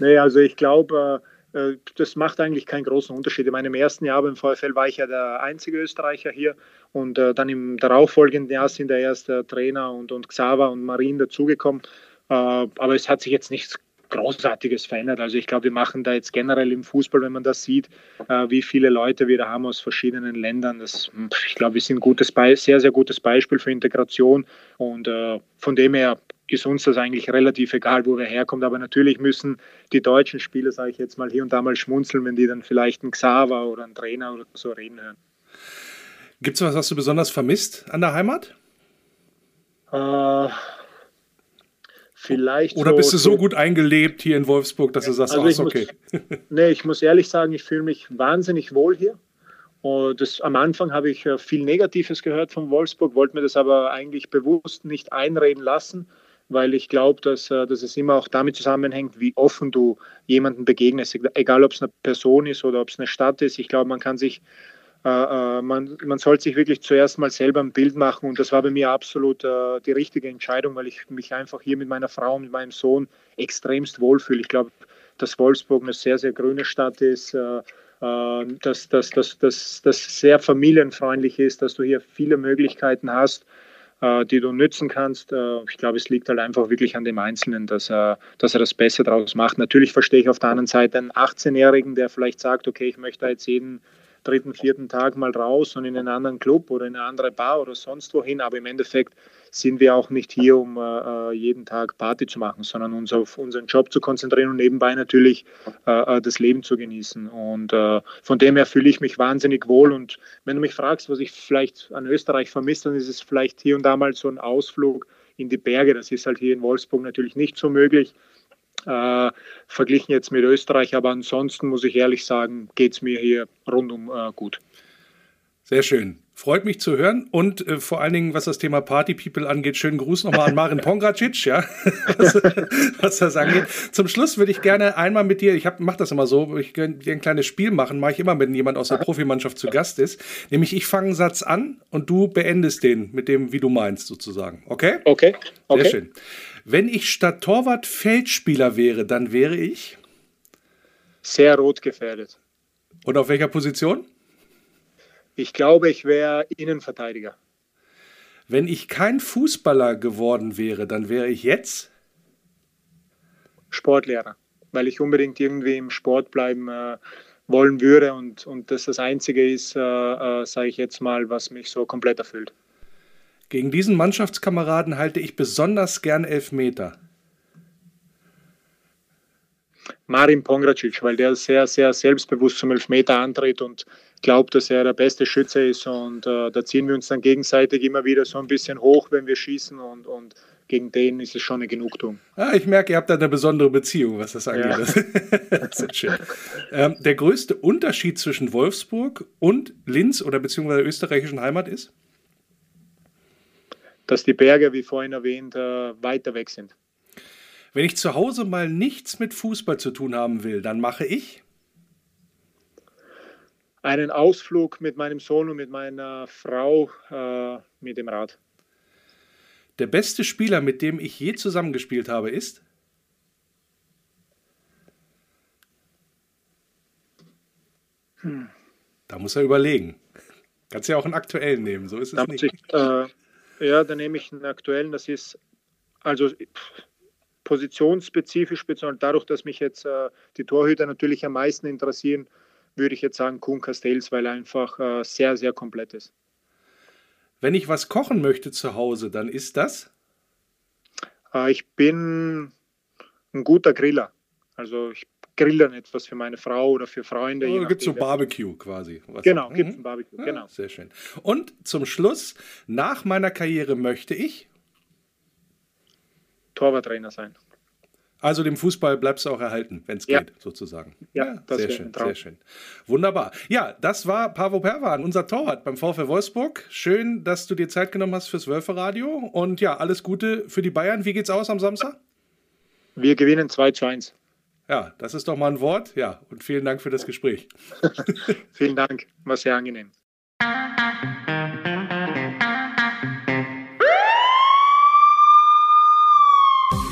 nee, also ich glaube, äh, das macht eigentlich keinen großen Unterschied. In meinem ersten Jahr beim VfL war ich ja der einzige Österreicher hier und äh, dann im darauffolgenden Jahr sind der erste Trainer und, und Xaver und Marin dazugekommen. Äh, aber es hat sich jetzt nichts Großartiges verändert. Also ich glaube, wir machen da jetzt generell im Fußball, wenn man das sieht, äh, wie viele Leute wir da haben aus verschiedenen Ländern. Das, ich glaube, wir sind ein gutes sehr, sehr gutes Beispiel für Integration und äh, von dem her ist uns das eigentlich relativ egal, wo wir herkommen. Aber natürlich müssen die deutschen Spieler, sage ich jetzt mal, hier und da mal schmunzeln, wenn die dann vielleicht einen Xaver oder einen Trainer oder so reden hören. Gibt es was, was du besonders vermisst an der Heimat? Äh, vielleicht. Oder bist du so, so, gut eingelebt hier in Wolfsburg, dass du sagst, also ach, ist okay? Muss, nee, ich muss ehrlich sagen, ich fühle mich wahnsinnig wohl hier. Und das, am Anfang habe ich äh, viel Negatives gehört von Wolfsburg, wollte mir das aber eigentlich bewusst nicht einreden lassen weil ich glaube, dass, äh, dass es immer auch damit zusammenhängt, wie offen du jemanden begegnest, egal ob es eine Person ist oder ob es eine Stadt ist. Ich glaube, man kann sich, äh, äh, man, man sollte sich wirklich zuerst mal selber ein Bild machen und das war bei mir absolut äh, die richtige Entscheidung, weil ich mich einfach hier mit meiner Frau und mit meinem Sohn extremst wohlfühle. Ich glaube, dass Wolfsburg eine sehr, sehr grüne Stadt ist. Äh, äh dass das sehr familienfreundlich ist, dass du hier viele Möglichkeiten hast die du nützen kannst. Äh, ich glaube, es liegt halt einfach wirklich an dem Einzelnen, dass er, dass er das Beste daraus macht. Natürlich verstehe ich auf der anderen Seite einen 18-Jährigen, der vielleicht sagt, okay, ich möchte jetzt jeden dritten, vierten Tag mal raus und in einen anderen Club oder in eine andere Bar oder sonst wohin. Aber im Endeffekt sind wir auch nicht hier, um äh, äh, jeden Tag Party zu machen, sondern uns auf unseren Job zu konzentrieren und nebenbei natürlich äh, äh, das Leben zu genießen. Und äh, von dem her fühle ich mich wahnsinnig wohl. Und wenn du mich fragst, was ich vielleicht an Österreich vermisse, dann ist es vielleicht hier und da mal so ein Ausflug in die Berge. Das ist halt hier in Wolfsburg natürlich nicht so möglich äh, verglichen jetzt mit Österreich. Aber ansonsten muss ich ehrlich sagen, geht es mir hier rundum äh, gut. Sehr schön. Freut mich zu hören und äh, vor allen Dingen, was das Thema Party People angeht, schönen Gruß nochmal an Marin Pongracic, ja, was, was, das angeht. Zum Schluss würde ich gerne einmal mit dir, ich mache das immer so, ich dir ein kleines Spiel machen, mache ich immer, wenn jemand aus der Profimannschaft zu Gast ist. Nämlich ich fange einen Satz an und du beendest den mit dem, wie du meinst, sozusagen. Okay? Okay. okay. Sehr schön. Wenn ich statt Torwart Feldspieler wäre, dann wäre ich? Sehr rot gefährdet. Und auf welcher Position? Ich glaube, ich wäre Innenverteidiger. Wenn ich kein Fußballer geworden wäre, dann wäre ich jetzt? Sportlehrer, weil ich unbedingt irgendwie im Sport bleiben äh, wollen würde und, und das das Einzige ist, äh, äh, sage ich jetzt mal, was mich so komplett erfüllt. Gegen diesen Mannschaftskameraden halte ich besonders gern Elfmeter. Marin Pongracic, weil der sehr, sehr selbstbewusst zum Elfmeter antritt und glaubt, dass er der beste Schütze ist. Und äh, da ziehen wir uns dann gegenseitig immer wieder so ein bisschen hoch, wenn wir schießen. Und, und gegen den ist es schon eine Genugtuung. Ah, ich merke, ihr habt da eine besondere Beziehung, was das angeht. Ja. das ist schön. Ähm, der größte Unterschied zwischen Wolfsburg und Linz oder beziehungsweise der österreichischen Heimat ist? dass die Berge, wie vorhin erwähnt, äh, weiter weg sind. Wenn ich zu Hause mal nichts mit Fußball zu tun haben will, dann mache ich einen Ausflug mit meinem Sohn und mit meiner Frau äh, mit dem Rad. Der beste Spieler, mit dem ich je zusammengespielt habe, ist? Hm. Da muss er überlegen. Kannst ja auch einen aktuellen nehmen, so ist es da nicht. Ich, äh, ja, dann nehme ich einen aktuellen. Das ist also positionsspezifisch, speziell dadurch, dass mich jetzt äh, die Torhüter natürlich am meisten interessieren, würde ich jetzt sagen Kuhn Castells, weil er einfach äh, sehr, sehr komplett ist. Wenn ich was kochen möchte zu Hause, dann ist das? Äh, ich bin ein guter Griller. Also ich grill dann etwas für meine Frau oder für Freunde. Oh, gibt es so Barbecue quasi. Was genau, gibt es ein Barbecue, ja, genau. Sehr schön. Und zum Schluss, nach meiner Karriere möchte ich Torwarttrainer sein. Also dem Fußball bleibst du auch erhalten, wenn es ja. geht, sozusagen. Ja, ja das sehr schön, sehr schön. Wunderbar. Ja, das war Pavo Perwan, unser Torwart beim VfL Wolfsburg. Schön, dass du dir Zeit genommen hast fürs Wölferadio. Und ja, alles Gute für die Bayern. Wie geht's aus am Samstag? Wir gewinnen 2 zu 1. Ja, das ist doch mal ein Wort. Ja, und vielen Dank für das Gespräch. vielen Dank, war sehr angenehm.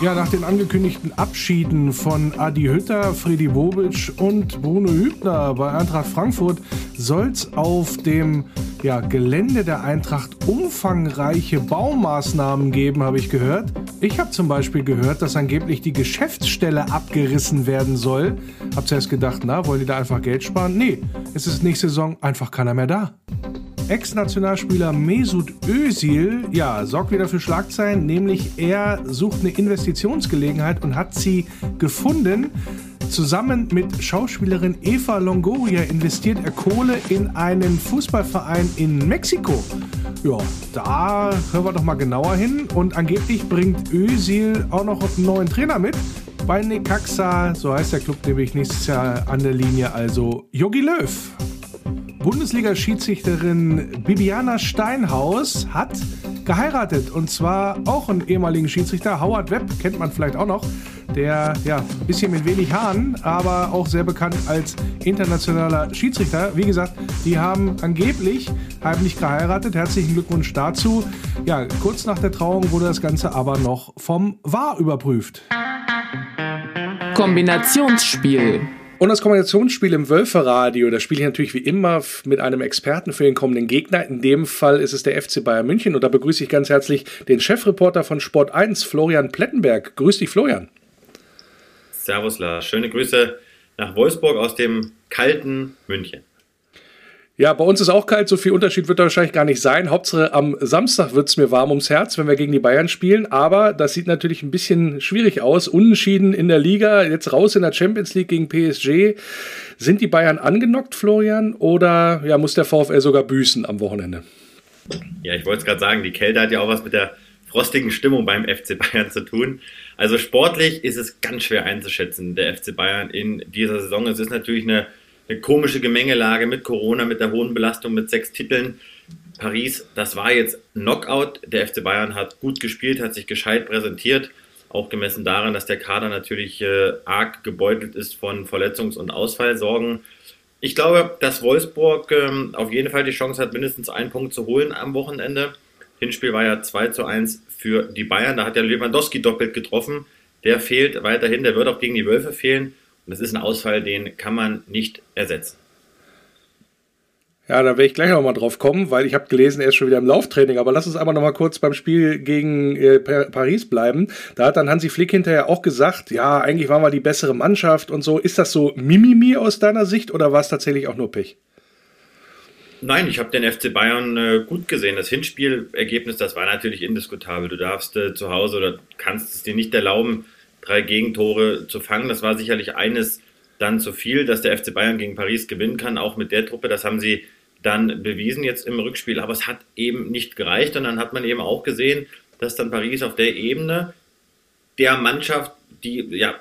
Ja, nach den angekündigten Abschieden von Adi Hütter, Freddy Bobic und Bruno Hübner bei Eintracht Frankfurt soll es auf dem ja, Gelände der Eintracht umfangreiche Baumaßnahmen geben, habe ich gehört. Ich habe zum Beispiel gehört, dass angeblich die Geschäftsstelle abgerissen werden soll. Hab zuerst gedacht, na, wollen die da einfach Geld sparen? Nee, es ist nächste Saison einfach keiner mehr da. Ex-Nationalspieler Mesut Özil, ja, sorgt wieder für Schlagzeilen, nämlich er sucht eine Investitionsgelegenheit und hat sie gefunden. Zusammen mit Schauspielerin Eva Longoria investiert er Kohle in einen Fußballverein in Mexiko. Ja, da hören wir doch mal genauer hin. Und angeblich bringt Özil auch noch einen neuen Trainer mit. Bei Necaxa, so heißt der Club nämlich nächstes Jahr an der Linie, also Yogi Löw. Bundesliga-Schiedsrichterin Bibiana Steinhaus hat geheiratet und zwar auch einen ehemaligen Schiedsrichter, Howard Webb, kennt man vielleicht auch noch, der ja ein bisschen mit wenig Haaren, aber auch sehr bekannt als internationaler Schiedsrichter. Wie gesagt, die haben angeblich heimlich geheiratet. Herzlichen Glückwunsch dazu. Ja, kurz nach der Trauung wurde das Ganze aber noch vom VAR überprüft. Kombinationsspiel. Und das Kombinationsspiel im Wölferadio, das spiele ich natürlich wie immer mit einem Experten für den kommenden Gegner. In dem Fall ist es der FC Bayern München und da begrüße ich ganz herzlich den Chefreporter von Sport 1, Florian Plettenberg. Grüß dich, Florian. Servus, Lars. Schöne Grüße nach Wolfsburg aus dem kalten München. Ja, bei uns ist auch kalt, so viel Unterschied wird da wahrscheinlich gar nicht sein. Hauptsache am Samstag wird es mir warm ums Herz, wenn wir gegen die Bayern spielen. Aber das sieht natürlich ein bisschen schwierig aus. Unentschieden in der Liga, jetzt raus in der Champions League gegen PSG. Sind die Bayern angenockt, Florian? Oder ja, muss der VfL sogar büßen am Wochenende? Ja, ich wollte es gerade sagen, die Kälte hat ja auch was mit der frostigen Stimmung beim FC Bayern zu tun. Also sportlich ist es ganz schwer einzuschätzen, der FC Bayern in dieser Saison. Es ist natürlich eine eine komische Gemengelage mit Corona, mit der hohen Belastung, mit sechs Titeln. Paris, das war jetzt Knockout. Der FC Bayern hat gut gespielt, hat sich gescheit präsentiert. Auch gemessen daran, dass der Kader natürlich äh, arg gebeutelt ist von Verletzungs- und Ausfallsorgen. Ich glaube, dass Wolfsburg ähm, auf jeden Fall die Chance hat, mindestens einen Punkt zu holen am Wochenende. Hinspiel war ja 2 zu 1 für die Bayern. Da hat der Lewandowski doppelt getroffen. Der fehlt weiterhin. Der wird auch gegen die Wölfe fehlen. Und das ist ein Ausfall, den kann man nicht ersetzen. Ja, da werde ich gleich noch mal drauf kommen, weil ich habe gelesen, er ist schon wieder im Lauftraining. Aber lass uns aber noch mal kurz beim Spiel gegen äh, Paris bleiben. Da hat dann Hansi Flick hinterher auch gesagt, ja, eigentlich waren wir die bessere Mannschaft und so. Ist das so Mimimi aus deiner Sicht oder war es tatsächlich auch nur Pech? Nein, ich habe den FC Bayern äh, gut gesehen. Das Hinspielergebnis, das war natürlich indiskutabel. Du darfst äh, zu Hause oder kannst es dir nicht erlauben, drei Gegentore zu fangen. Das war sicherlich eines dann zu viel, dass der FC Bayern gegen Paris gewinnen kann, auch mit der Truppe. Das haben sie dann bewiesen jetzt im Rückspiel, aber es hat eben nicht gereicht und dann hat man eben auch gesehen, dass dann Paris auf der Ebene der Mannschaft, die ja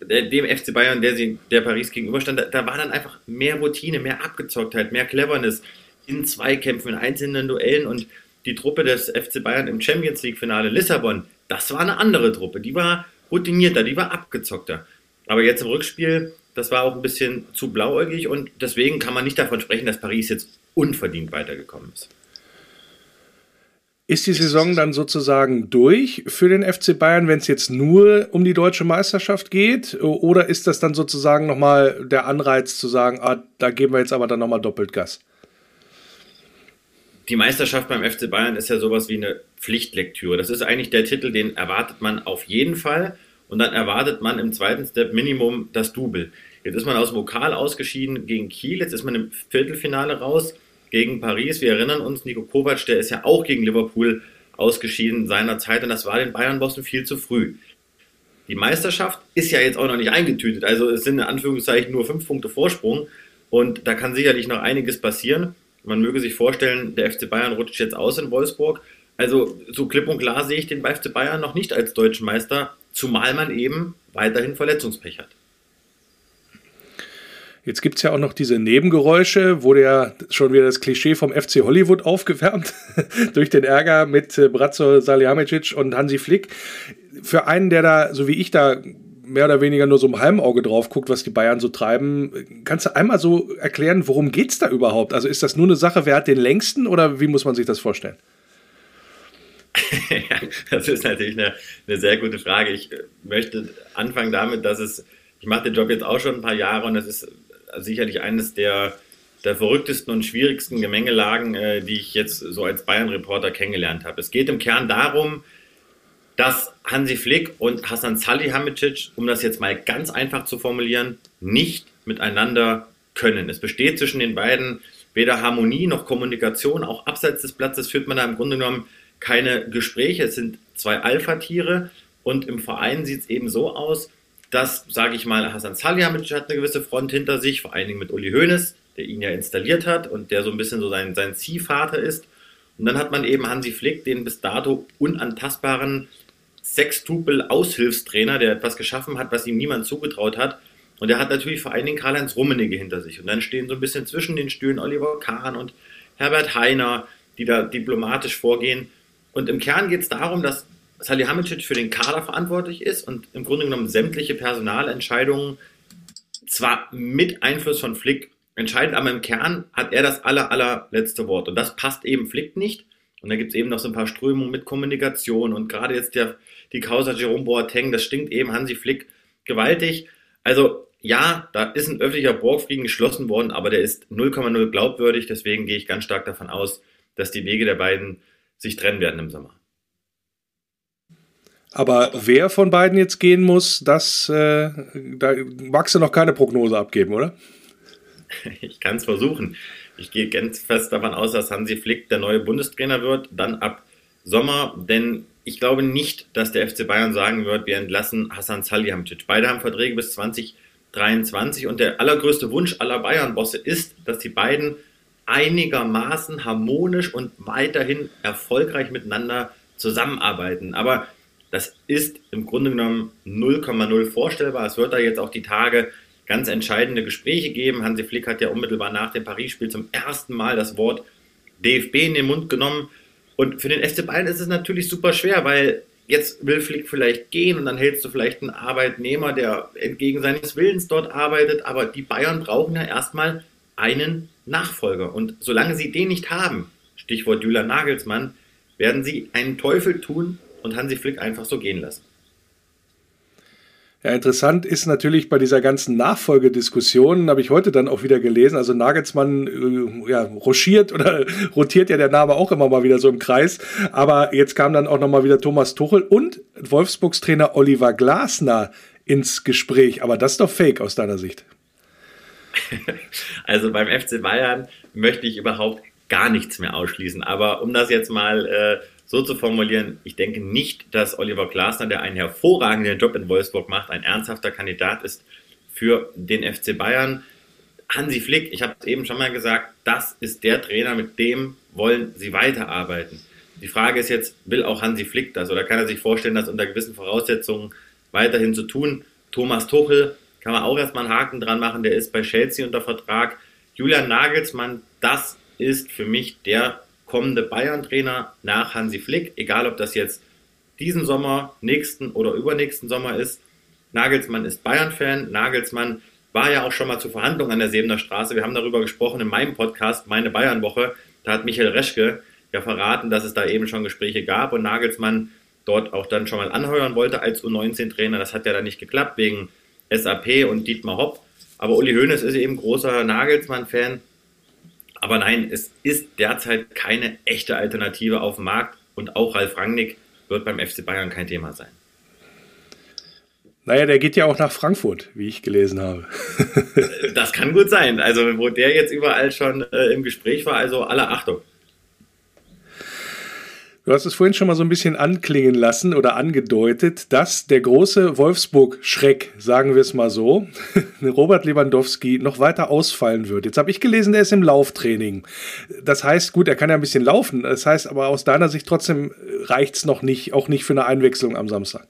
dem FC Bayern, der sie der Paris gegenüberstand, da, da war dann einfach mehr Routine, mehr Abgezocktheit, mehr Cleverness in Zweikämpfen, in einzelnen Duellen und die Truppe des FC Bayern im Champions League Finale Lissabon, das war eine andere Truppe, die war routinierter, die war abgezockter. Aber jetzt im Rückspiel Das war auch ein bisschen zu blauäugig und deswegen kann man nicht davon sprechen, dass Paris jetzt unverdient weitergekommen ist. Ist die Saison dann sozusagen durch für den FC Bayern, wenn es jetzt nur um die deutsche Meisterschaft geht? Oder ist das dann sozusagen nochmal der Anreiz zu sagen, ah, da geben wir jetzt aber dann nochmal doppelt Gas? Die Meisterschaft beim FC Bayern ist ja sowas wie eine Pflichtlektüre. Das ist eigentlich der Titel, den erwartet man auf jeden Fall. Und dann erwartet man im zweiten Step Minimum das Double. Jetzt ist man aus dem Vokal ausgeschieden gegen Kiel, jetzt ist man im Viertelfinale raus gegen Paris. Wir erinnern uns, Nico Kovac, der ist ja auch gegen Liverpool ausgeschieden seinerzeit und das war den Bayern-Bossen viel zu früh. Die Meisterschaft ist ja jetzt auch noch nicht eingetütet, also es sind in Anführungszeichen nur fünf Punkte Vorsprung und da kann sicherlich noch einiges passieren. Man möge sich vorstellen, der FC Bayern rutscht jetzt aus in Wolfsburg. Also so klipp und klar sehe ich den FC Bayern noch nicht als deutschen Meister, zumal man eben weiterhin Verletzungspech hat. Jetzt gibt es ja auch noch diese Nebengeräusche, wurde ja schon wieder das Klischee vom FC Hollywood aufgewärmt, durch den Ärger mit äh, Bratzo Salihamidzic und Hansi Flick. Für einen, der da, so wie ich da, mehr oder weniger nur so im Heimauge drauf guckt, was die Bayern so treiben, kannst du einmal so erklären, worum geht es da überhaupt? Also ist das nur eine Sache, wer hat den längsten oder wie muss man sich das vorstellen? das ist natürlich eine, eine sehr gute Frage. Ich äh, möchte anfangen damit, dass es ich mache den Job jetzt auch schon ein paar Jahre und es ist sicherlich eines der, der verrücktesten und schwierigsten Gemengelagen, äh, die ich jetzt so als Bayern-Reporter kennengelernt habe. Es geht im Kern darum, dass Hansi Flick und Hasan Salihamidzic, um das jetzt mal ganz einfach zu formulieren, nicht miteinander können. Es besteht zwischen den beiden weder Harmonie noch Kommunikation. Auch abseits des Platzes führt man da im Grunde genommen keine Gespräche. Es sind zwei Alpha-Tiere und im Verein sieht es eben so aus, dass, sage ich mal, Hasan Salihamidzic hat eine gewisse Front hinter sich, vor allen Dingen mit Uli Hoeneß, der ihn ja installiert hat und der so ein bisschen so sein, sein Ziehvater ist. Und dann hat man eben Hansi Flick, den bis dato unantastbaren Sextupel-Aushilfstrainer, der etwas geschaffen hat, was ihm niemand zugetraut hat. Und er hat natürlich vor allen Dingen Karl-Heinz Rummenigge hinter sich. Und dann stehen so ein bisschen zwischen den Stühlen Oliver Kahn und Herbert Heiner, die da diplomatisch vorgehen. Und im Kern geht es darum, dass Salihamidzic für den Kader verantwortlich ist und im Grunde genommen sämtliche Personalentscheidungen zwar mit Einfluss von Flick entscheidet, aber im Kern hat er das aller, allerletzte Wort. Und das passt eben Flick nicht. Und da gibt es eben noch so ein paar Strömungen mit Kommunikation und gerade jetzt der, die Causa Jerome Boateng, das stinkt eben Hansi Flick gewaltig. Also ja, da ist ein öffentlicher Borgfrieden geschlossen worden, aber der ist 0,0 glaubwürdig. Deswegen gehe ich ganz stark davon aus, dass die Wege der beiden sich trennen werden im Sommer. Aber wer von beiden jetzt gehen muss, das, äh, da magst du noch keine Prognose abgeben, oder? Ich kann es versuchen. Ich gehe ganz fest davon aus, dass Hansi Flick der neue Bundestrainer wird, dann ab Sommer, denn ich glaube nicht, dass der FC Bayern sagen wird, wir entlassen Hassan Salihamidzic. Beide haben Verträge bis 2023 und der allergrößte Wunsch aller Bayern-Bosse ist, dass die beiden einigermaßen harmonisch und weiterhin erfolgreich miteinander zusammenarbeiten. Aber das ist im Grunde genommen 0,0 vorstellbar. Es wird da jetzt auch die Tage ganz entscheidende Gespräche geben. Hansi Flick hat ja unmittelbar nach dem Paris-Spiel zum ersten Mal das Wort DFB in den Mund genommen. Und für den FC Bayern ist es natürlich super schwer, weil jetzt will Flick vielleicht gehen und dann hältst du vielleicht einen Arbeitnehmer, der entgegen seines Willens dort arbeitet. Aber die Bayern brauchen ja erstmal einen Nachfolger. Und solange sie den nicht haben, Stichwort Julian Nagelsmann, werden sie einen Teufel tun, und Hansi Flick einfach so gehen lassen. Ja, interessant ist natürlich bei dieser ganzen Nachfolgediskussion, habe ich heute dann auch wieder gelesen, also Nagelsmann äh, ja, rochiert oder rotiert ja der Name auch immer mal wieder so im Kreis, aber jetzt kam dann auch nochmal wieder Thomas Tuchel und Wolfsburgs Trainer Oliver Glasner ins Gespräch, aber das ist doch fake aus deiner Sicht. Also beim FC Bayern möchte ich überhaupt gar nichts mehr ausschließen, aber um das jetzt mal äh, so zu formulieren, ich denke nicht, dass Oliver Glasner, der einen hervorragenden Job in Wolfsburg macht, ein ernsthafter Kandidat ist für den FC Bayern. Hansi Flick, ich habe es eben schon mal gesagt, das ist der Trainer, mit dem wollen sie weiterarbeiten. Die Frage ist jetzt, will auch Hansi Flick das oder kann er sich vorstellen, das unter gewissen Voraussetzungen weiterhin zu tun? Thomas Tuchel kann man auch erstmal einen Haken dran machen, der ist bei Chelsea unter Vertrag. Julian Nagelsmann, das ist für mich der kommende Bayern-Trainer nach Hansi Flick, egal ob das jetzt diesen Sommer, nächsten oder übernächsten Sommer ist. Nagelsmann ist Bayern-Fan. Nagelsmann war ja auch schon mal zu Verhandlungen an der Sebener Straße. Wir haben darüber gesprochen in meinem Podcast, meine Bayernwoche. Da hat Michael Reschke ja verraten, dass es da eben schon Gespräche gab und Nagelsmann dort auch dann schon mal anheuern wollte als U19-Trainer. Das hat ja dann nicht geklappt wegen SAP und Dietmar Hopp. Aber Uli Hoeneß ist eben großer Nagelsmann-Fan. Aber nein, es ist derzeit keine echte Alternative auf dem Markt und auch Ralf Rangnick wird beim FC Bayern kein Thema sein. Naja, der geht ja auch nach Frankfurt, wie ich gelesen habe. das kann gut sein. Also, wo der jetzt überall schon äh, im Gespräch war, also alle Achtung. Du hast es vorhin schon mal so ein bisschen anklingen lassen oder angedeutet, dass der große Wolfsburg-Schreck, sagen wir es mal so, Robert Lewandowski noch weiter ausfallen wird. Jetzt habe ich gelesen, er ist im Lauftraining. Das heißt, gut, er kann ja ein bisschen laufen. Das heißt aber aus deiner Sicht trotzdem reicht es noch nicht, auch nicht für eine Einwechslung am Samstag.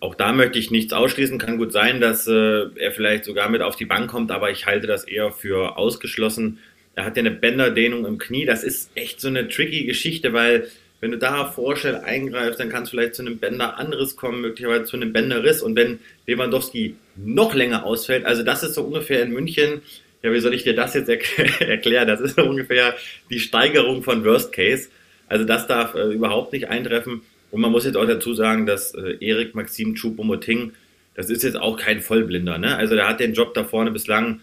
Auch da möchte ich nichts ausschließen. Kann gut sein, dass äh, er vielleicht sogar mit auf die Bank kommt, aber ich halte das eher für ausgeschlossen. Er hat ja eine Bänderdehnung im Knie. Das ist echt so eine tricky Geschichte, weil wenn du da vorschnell eingreifst, dann kann es vielleicht zu einem Bänderanriss kommen, möglicherweise zu einem Bänderriss. Und wenn Lewandowski noch länger ausfällt, also das ist so ungefähr in München, ja, wie soll ich dir das jetzt erklären? Das ist so ungefähr die Steigerung von Worst Case. Also das darf äh, überhaupt nicht eintreffen. Und man muss jetzt auch dazu sagen, dass äh, Erik Maxim Choupo-Moting, das ist jetzt auch kein Vollblinder. Ne? Also der hat den Job da vorne bislang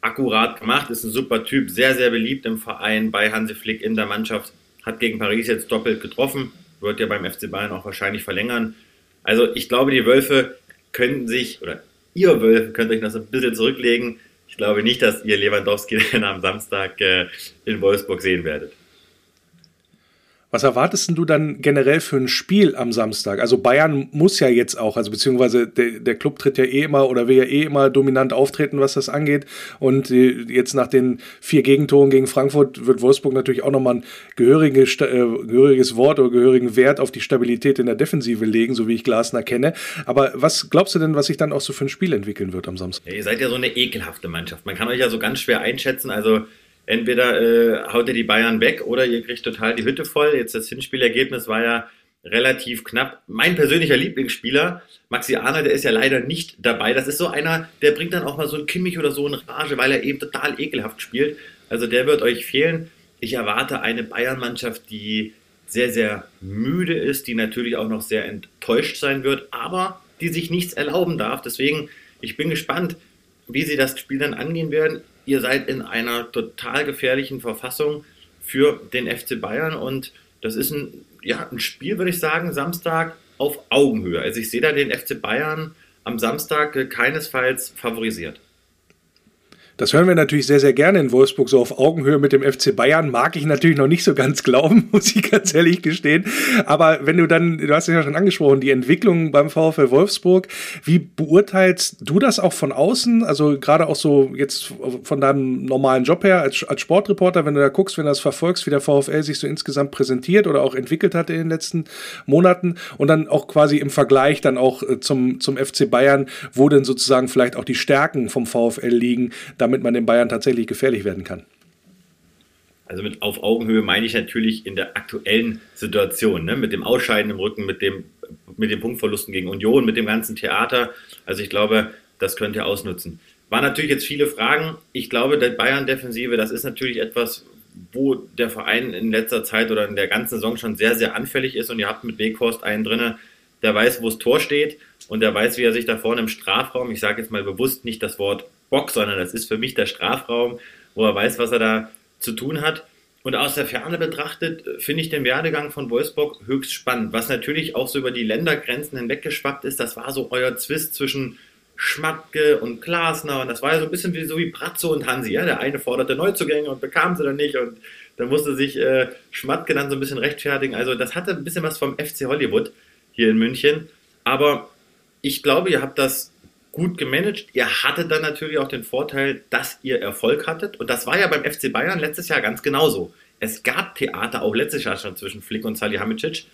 akkurat gemacht, ist ein super Typ, sehr, sehr beliebt im Verein, bei Hansi Flick in der Mannschaft, hat gegen Paris jetzt doppelt getroffen, wird ja beim FC Bayern auch wahrscheinlich verlängern. Also ich glaube, die Wölfe können sich, oder ihr Wölfe könnt euch das ein bisschen zurücklegen. Ich glaube nicht, dass ihr Lewandowski dann am Samstag äh, in Wolfsburg sehen werdet. Was erwartest du dann generell für ein Spiel am Samstag? Also Bayern muss ja jetzt auch, also beziehungsweise der, der Club tritt ja eh immer oder will ja eh immer dominant auftreten, was das angeht. Und jetzt nach den vier Gegentoren gegen Frankfurt wird Wolfsburg natürlich auch nochmal ein gehörige, äh, gehöriges Wort oder gehörigen Wert auf die Stabilität in der Defensive legen, so wie ich Glasner kenne. Aber was glaubst du denn, was sich dann auch so für ein Spiel entwickeln wird am Samstag? Ja, ihr seid ja so eine ekelhafte Mannschaft. Man kann euch ja so ganz schwer einschätzen. Also entweder äh, haut ihr die Bayern weg oder ihr kriegt total die Hütte voll. Jetzt das Hinspielergebnis war ja relativ knapp. Mein persönlicher Lieblingsspieler, Maxi Arner, der ist ja leider nicht dabei. Das ist so einer, der bringt dann auch mal so ein Kimmich oder so in Rage, weil er eben total ekelhaft spielt. Also der wird euch fehlen. Ich erwarte eine Bayern-Mannschaft, die sehr, sehr müde ist, die natürlich auch noch sehr enttäuscht sein wird, aber die sich nichts erlauben darf. Deswegen, ich bin gespannt, wie sie das Spiel dann angehen werden ihr seid in einer total gefährlichen Verfassung für den FC Bayern und das ist ein, ja, ein Spiel, würde ich sagen, Samstag auf Augenhöhe. Also ich sehe da den FC Bayern am Samstag keinesfalls favorisiert. Das hören wir natürlich sehr, sehr gerne in Wolfsburg, so auf Augenhöhe mit dem FC Bayern. Mag ich natürlich noch nicht so ganz glauben, muss ich ganz ehrlich gestehen. Aber wenn du dann, du hast es ja schon angesprochen, die Entwicklung beim VfL Wolfsburg, wie beurteilst du das auch von außen? Also gerade auch so jetzt von deinem normalen Job her als, als Sportreporter, wenn du da guckst, wenn du das verfolgst, wie der VfL sich so insgesamt präsentiert oder auch entwickelt hat in den letzten Monaten und dann auch quasi im Vergleich dann auch äh, zum, zum FC Bayern, wo denn sozusagen vielleicht auch die Stärken vom VfL liegen, da damit man den Bayern tatsächlich gefährlich werden kann? Also mit auf Augenhöhe meine ich natürlich in der aktuellen Situation, ne? mit dem Ausscheiden im Rücken, mit, dem, mit den Punktverlusten gegen Union, mit dem ganzen Theater. Also ich glaube, das könnt ihr ausnutzen. Waren natürlich jetzt viele Fragen. Ich glaube, der Bayern-Defensive, das ist natürlich etwas, wo der Verein in letzter Zeit oder in der ganzen Saison schon sehr, sehr anfällig ist. Und ihr habt mit Weghorst einen drin, der weiß, wo das Tor steht und der weiß, wie er sich da vorne im Strafraum, ich sage jetzt mal bewusst nicht das Wort Bock, sondern das ist für mich der Strafraum, wo er weiß, was er da zu tun hat. Und aus der Ferne betrachtet finde ich den Werdegang von Wolfsburg höchst spannend. Was natürlich auch so über die Ländergrenzen hinweggeschwappt ist, das war so euer Zwist zwischen Schmatke und Glasner. Und das war ja so ein bisschen wie, so wie Bratzo und Hansi. Ja? Der eine forderte Neuzugänge und bekam sie dann nicht. Und dann musste sich äh, Schmatke dann so ein bisschen rechtfertigen. Also das hatte ein bisschen was vom FC Hollywood hier in München. Aber ich glaube, ihr habt das gut gemanagt. Ihr hattet dann natürlich auch den Vorteil, dass ihr Erfolg hattet. Und das war ja beim FC Bayern letztes Jahr ganz genauso. Es gab Theater auch letztes Jahr schon zwischen Flick und Salihamidzic.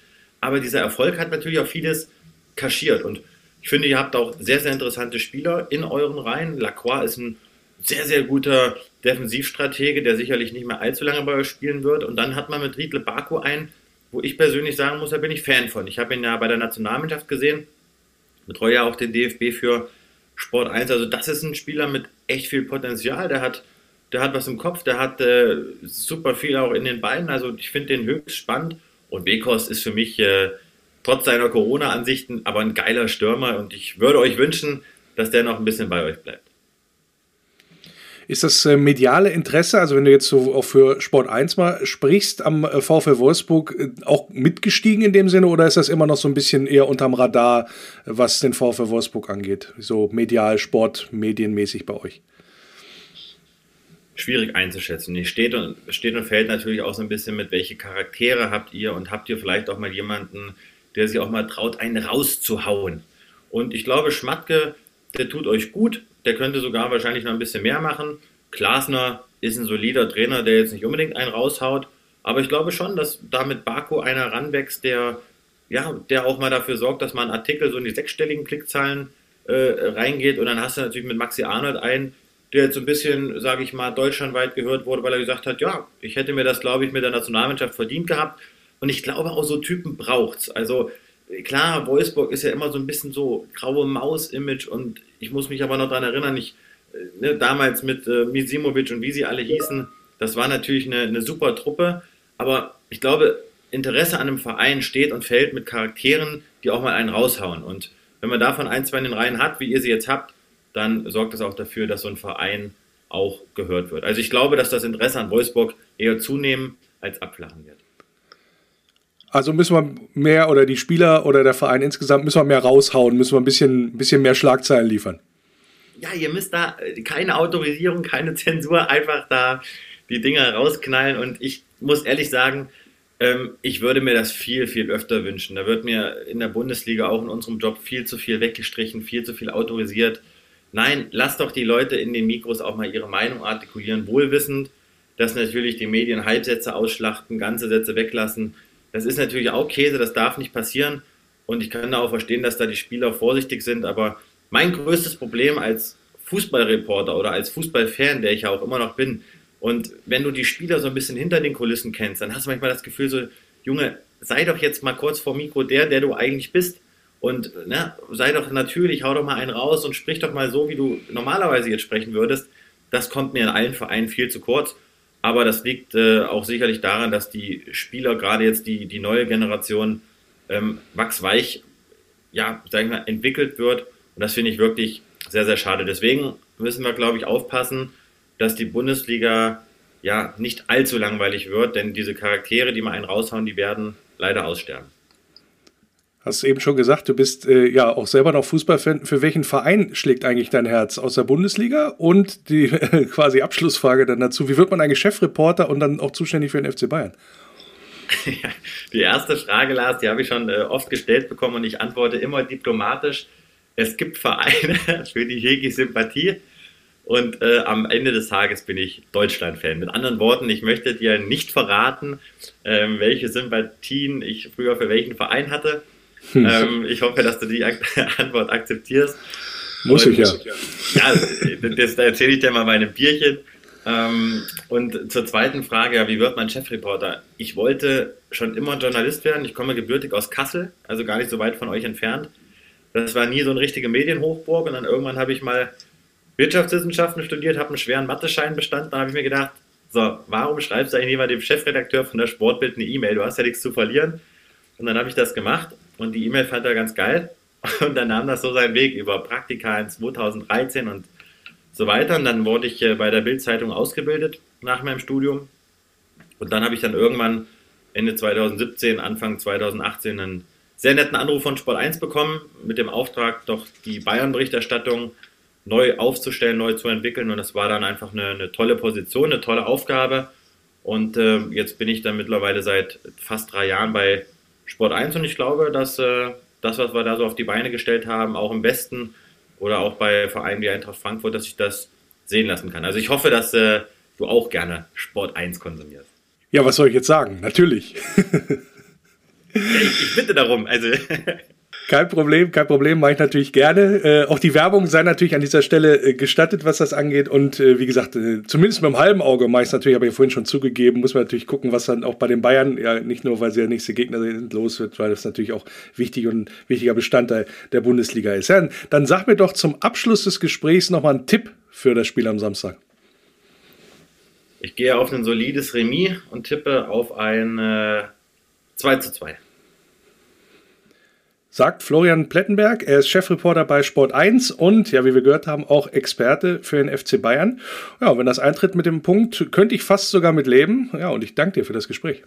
Aber dieser Erfolg hat natürlich auch vieles kaschiert. Und ich finde, ihr habt auch sehr, sehr interessante Spieler in euren Reihen. Lacroix ist ein sehr, sehr guter Defensivstratege, der sicherlich nicht mehr allzu lange bei euch spielen wird. Und dann hat man mit Riedle Baku einen, wo ich persönlich sagen muss, da bin ich Fan von. Ich habe ihn ja bei der Nationalmannschaft gesehen, betreue ja auch den DFB für Sport 1. Also das ist ein Spieler mit echt viel Potenzial. Der hat, der hat was im Kopf, der hat äh, super viel auch in den Beinen. Also ich finde den höchst spannend. Und Wekost ist für mich äh, trotz seiner Corona-Ansichten aber ein geiler Stürmer. Und ich würde euch wünschen, dass der noch ein bisschen bei euch bleibt. Ist das äh, mediale Interesse, also wenn du jetzt so auch für Sport 1 mal sprichst, am äh, VfL Wolfsburg äh, auch mitgestiegen in dem Sinne oder ist das immer noch so ein bisschen eher unterm Radar, was den VfL Wolfsburg angeht? So medial, Sport, medienmäßig bei euch? Schwierig einzuschätzen. Ich steht und, steht und fällt natürlich auch so ein bisschen mit, welche Charaktere habt ihr und habt ihr vielleicht auch mal jemanden, der sich auch mal traut, einen rauszuhauen. Und ich glaube, Schmatke, der tut euch gut, der könnte sogar wahrscheinlich noch ein bisschen mehr machen. Glasner ist ein solider Trainer, der jetzt nicht unbedingt einen raushaut. Aber ich glaube schon, dass da mit Baku einer ranwächst, der, ja, der auch mal dafür sorgt, dass man Artikel so in die sechsstelligen Klickzahlen äh, reingeht. Und dann hast du natürlich mit Maxi Arnold einen, der jetzt so ein bisschen, sage ich mal, deutschlandweit gehört wurde, weil er gesagt hat, ja, ich hätte mir das, glaube ich, mit der Nationalmannschaft verdient gehabt. Und ich glaube, auch so Typen braucht es. Also klar, Wolfsburg ist ja immer so ein bisschen so graue Maus-Image und ich muss mich aber noch daran erinnern, ich, äh, ne, damals mit äh, Misimovic und wie sie alle hießen, das war natürlich eine, eine super Truppe, aber ich glaube, Interesse an einem Verein steht und fällt mit Charakteren, die auch mal einen raushauen. Und wenn man davon ein, zwei in den Reihen hat, wie ihr sie jetzt habt, dann sorgt das auch dafür, dass so ein Verein auch gehört wird. Also ich glaube, dass das Interesse an Wolfsburg eher zunehmen als abflachen wird. Also müssen wir mehr oder die Spieler oder der Verein insgesamt müssen wir mehr raushauen, müssen wir ein bisschen, bisschen mehr Schlagzeilen liefern. Ja, ihr müsst da äh, keine Autorisierung, keine Zensur, einfach da die Dinger rausknallen. Und ich muss ehrlich sagen, ähm, ich würde mir das viel, viel öfter wünschen. Da wird mir in der Bundesliga auch in unserem Job viel zu viel weggestrichen, viel zu viel autorisiert. Nein, lasst doch die Leute in den Mikros auch mal ihre Meinung artikulieren, wohlwissend, dass natürlich die Medien Halbsätze ausschlachten, ganze Sätze weglassen. Das ist natürlich auch Käse, das darf nicht passieren. Und ich kann da auch verstehen, dass da die Spieler vorsichtig sind. Aber mein größtes Problem als Fußballreporter oder als Fußballfan, der ich ja auch immer noch bin, und wenn du die Spieler so ein bisschen hinter den Kulissen kennst, dann hast du manchmal das Gefühl so, Junge, sei doch jetzt mal kurz vor Mikro der, der du eigentlich bist. Und ne, sei doch natürlich, hau doch mal einen raus und sprich doch mal so, wie du normalerweise jetzt sprechen würdest. Das kommt mir in allen Vereinen viel zu kurz. Aber das liegt äh, auch sicherlich daran, dass die Spieler, gerade jetzt die, die neue Generation, ähm, wachsweich, ja, sag ich mal, entwickelt wird. Und das finde ich wirklich sehr, sehr schade. Deswegen müssen wir, glaube ich, aufpassen, dass die Bundesliga ja nicht allzu langweilig wird, denn diese Charaktere, die mal einen raushauen, die werden leider aussterben. Hast eben schon gesagt, du bist äh, ja auch selber noch Fußballfan. Für welchen Verein schlägt eigentlich dein Herz aus der Bundesliga? Und die äh, quasi Abschlussfrage dann dazu: Wie wird man eigentlich Chefreporter und dann auch zuständig für den FC Bayern? die erste Frage, Lars, die habe ich schon äh, oft gestellt bekommen und ich antworte immer diplomatisch. Es gibt Vereine, für die hege Sympathie und äh, am Ende des Tages bin ich Deutschland-Fan. Mit anderen Worten, ich möchte dir nicht verraten, ähm, welche Sympathien ich früher für welchen Verein hatte. Hm. Ähm, ich hoffe, dass du die Antwort akzeptierst. Muss und, ich ja. Ja, das, das erzähle ich dir mal bei einem Bierchen. Ähm, und zur zweiten Frage, ja, wie wird man Chefreporter? Ich wollte schon immer Journalist werden. Ich komme gebürtig aus Kassel, also gar nicht so weit von euch entfernt. Das war nie so eine richtige Medienhochburg und dann irgendwann habe ich mal Wirtschaftswissenschaften studiert, habe einen schweren Mathe-Schein bestanden. Dann habe ich mir gedacht, so, warum schreibst du eigentlich mal dem Chefredakteur von der Sportbild eine E-Mail? Du hast ja nichts zu verlieren. Und dann habe ich das gemacht und die E-Mail fand er ganz geil. Und dann nahm das so seinen Weg über Praktika in 2013 und so weiter. Und dann wurde ich äh, bei der Bild-Zeitung ausgebildet nach meinem Studium. Und dann habe ich dann irgendwann Ende 2017, Anfang 2018 einen sehr netten Anruf von Sport 1 bekommen mit dem Auftrag, doch die Bayern-Berichterstattung neu aufzustellen, neu zu entwickeln. Und das war dann einfach eine, eine tolle Position, eine tolle Aufgabe. Und äh, jetzt bin ich dann mittlerweile seit fast drei Jahren bei Sport 1 und ich glaube, dass äh, das, was wir da so auf die Beine gestellt haben, auch im Westen oder auch bei Vereinen wie Eintracht Frankfurt, dass ich das sehen lassen kann. Also ich hoffe, dass äh, du auch gerne Sport 1 konsumierst. Ja, was soll ich jetzt sagen? Natürlich. ich, ich bitte darum. Also Kein Problem, kein Problem, mache ich natürlich gerne. Äh, auch die Werbung sei natürlich an dieser Stelle äh, gestattet, was das angeht. Und äh, wie gesagt, äh, zumindest mit dem halben Auge mache ich es natürlich, habe ich vorhin schon zugegeben, muss man natürlich gucken, was dann auch bei den Bayern, ja nicht nur, weil sie der nächste Gegner sind, los wird, weil das natürlich auch wichtig und wichtiger Bestandteil der Bundesliga ist. Ja, dann sag mir doch zum Abschluss des Gesprächs nochmal einen Tipp für das Spiel am Samstag. Ich gehe auf ein solides Remis und tippe auf ein äh, 2 zu 2 sagt Florian Plettenberg. Er ist Chefreporter bei Sport 1 und, ja, wie wir gehört haben, auch Experte für den FC Bayern. Ja, wenn das eintritt mit dem Punkt, könnte ich fast sogar mit leben. Ja, und ich danke dir für das Gespräch.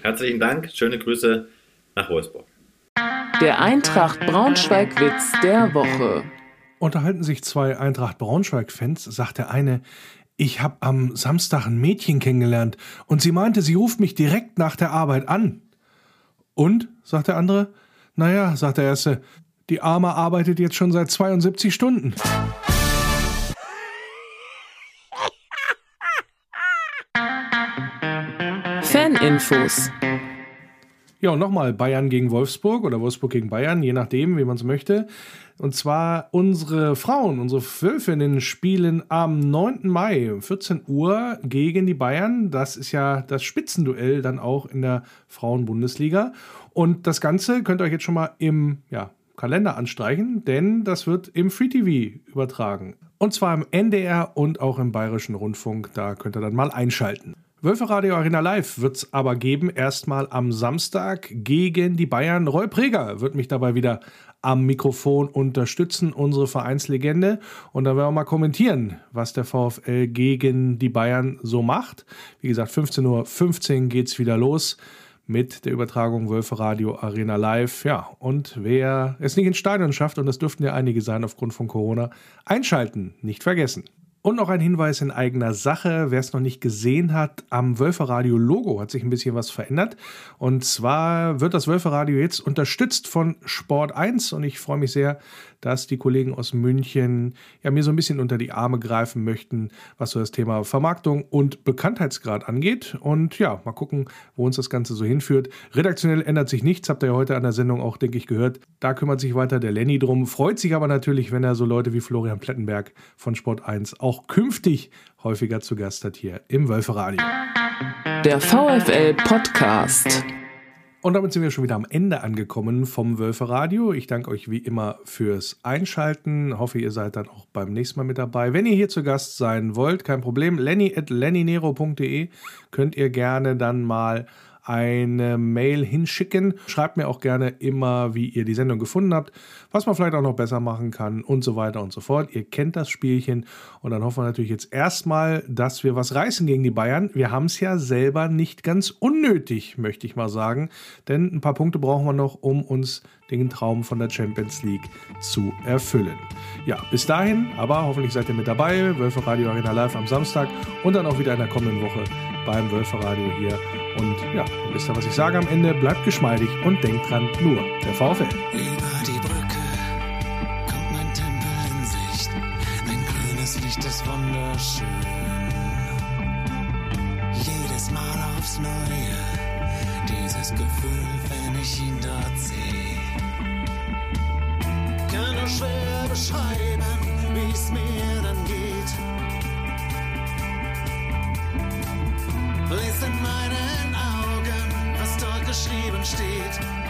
Herzlichen Dank. Schöne Grüße nach Wolfsburg. Der Eintracht Braunschweig-Witz der Woche. Unterhalten sich zwei Eintracht Braunschweig-Fans, sagt der eine, ich habe am Samstag ein Mädchen kennengelernt und sie meinte, sie ruft mich direkt nach der Arbeit an. Und, sagt der andere, naja, sagt der Erste, die Arme arbeitet jetzt schon seit 72 Stunden. Faninfos. Ja, und nochmal Bayern gegen Wolfsburg oder Wolfsburg gegen Bayern, je nachdem, wie man es möchte. Und zwar unsere Frauen, unsere Wölfinnen spielen am 9. Mai um 14 Uhr gegen die Bayern. Das ist ja das Spitzenduell dann auch in der Frauenbundesliga. Und das Ganze könnt ihr euch jetzt schon mal im ja, Kalender anstreichen, denn das wird im Free TV übertragen. Und zwar im NDR und auch im Bayerischen Rundfunk. Da könnt ihr dann mal einschalten. Wölfe Radio Arena Live wird es aber geben, erstmal am Samstag gegen die Bayern. Roy Preger wird mich dabei wieder am Mikrofon unterstützen, unsere Vereinslegende. Und da werden wir mal kommentieren, was der VfL gegen die Bayern so macht. Wie gesagt, 15.15 Uhr geht es wieder los mit der Übertragung Wölfe Radio Arena Live. Ja, und wer es nicht ins Stadion schafft, und das dürften ja einige sein aufgrund von Corona, einschalten, nicht vergessen. Und noch ein Hinweis in eigener Sache, wer es noch nicht gesehen hat, am Wölferadio Logo hat sich ein bisschen was verändert. Und zwar wird das Wölferadio jetzt unterstützt von Sport 1 und ich freue mich sehr, dass die Kollegen aus München ja mir so ein bisschen unter die Arme greifen möchten, was so das Thema Vermarktung und Bekanntheitsgrad angeht. Und ja, mal gucken, wo uns das Ganze so hinführt. Redaktionell ändert sich nichts, habt ihr ja heute an der Sendung auch, denke ich, gehört. Da kümmert sich weiter der Lenny drum. Freut sich aber natürlich, wenn er so Leute wie Florian Plettenberg von Sport 1 auch künftig häufiger zu Gast hat hier im Wölferadio. Der VfL Podcast. Und damit sind wir schon wieder am Ende angekommen vom Wölfe Radio. Ich danke euch wie immer fürs Einschalten. Hoffe, ihr seid dann auch beim nächsten Mal mit dabei. Wenn ihr hier zu Gast sein wollt, kein Problem. Lenny at lennynero.de könnt ihr gerne dann mal eine Mail hinschicken. Schreibt mir auch gerne immer, wie ihr die Sendung gefunden habt, was man vielleicht auch noch besser machen kann und so weiter und so fort. Ihr kennt das Spielchen und dann hoffen wir natürlich jetzt erstmal, dass wir was reißen gegen die Bayern. Wir haben es ja selber nicht ganz unnötig, möchte ich mal sagen, denn ein paar Punkte brauchen wir noch, um uns den Traum von der Champions League zu erfüllen. Ja, bis dahin, aber hoffentlich seid ihr mit dabei. Wölfe Radio Arena Live am Samstag und dann auch wieder in der kommenden Woche beim Wölfe Radio hier. Und ja, wisst ihr, was ich sage am Ende? Bleibt geschmeidig und denkt dran, nur der VfL. Wunderschön. Jedes Mal aufs Neue, dieses Gefühl, wenn ich ihn dort sehe. Kann nur schwer beschreiben, wie es mir dann geht. Lies in meinen Augen, was dort geschrieben steht.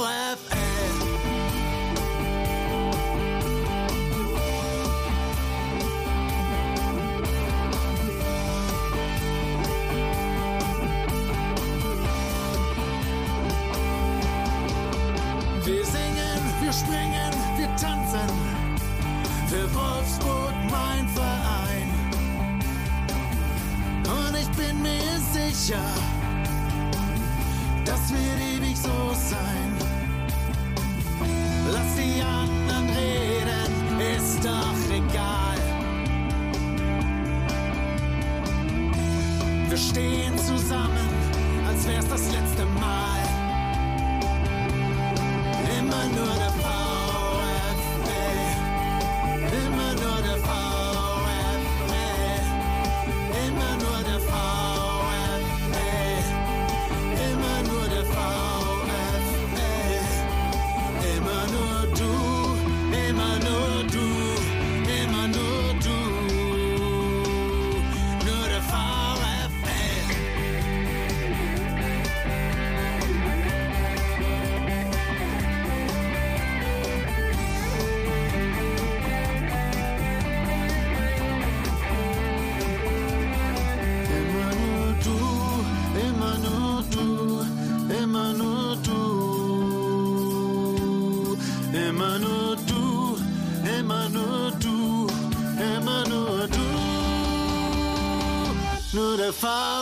sicher, das wird ewig so sein. Der VfL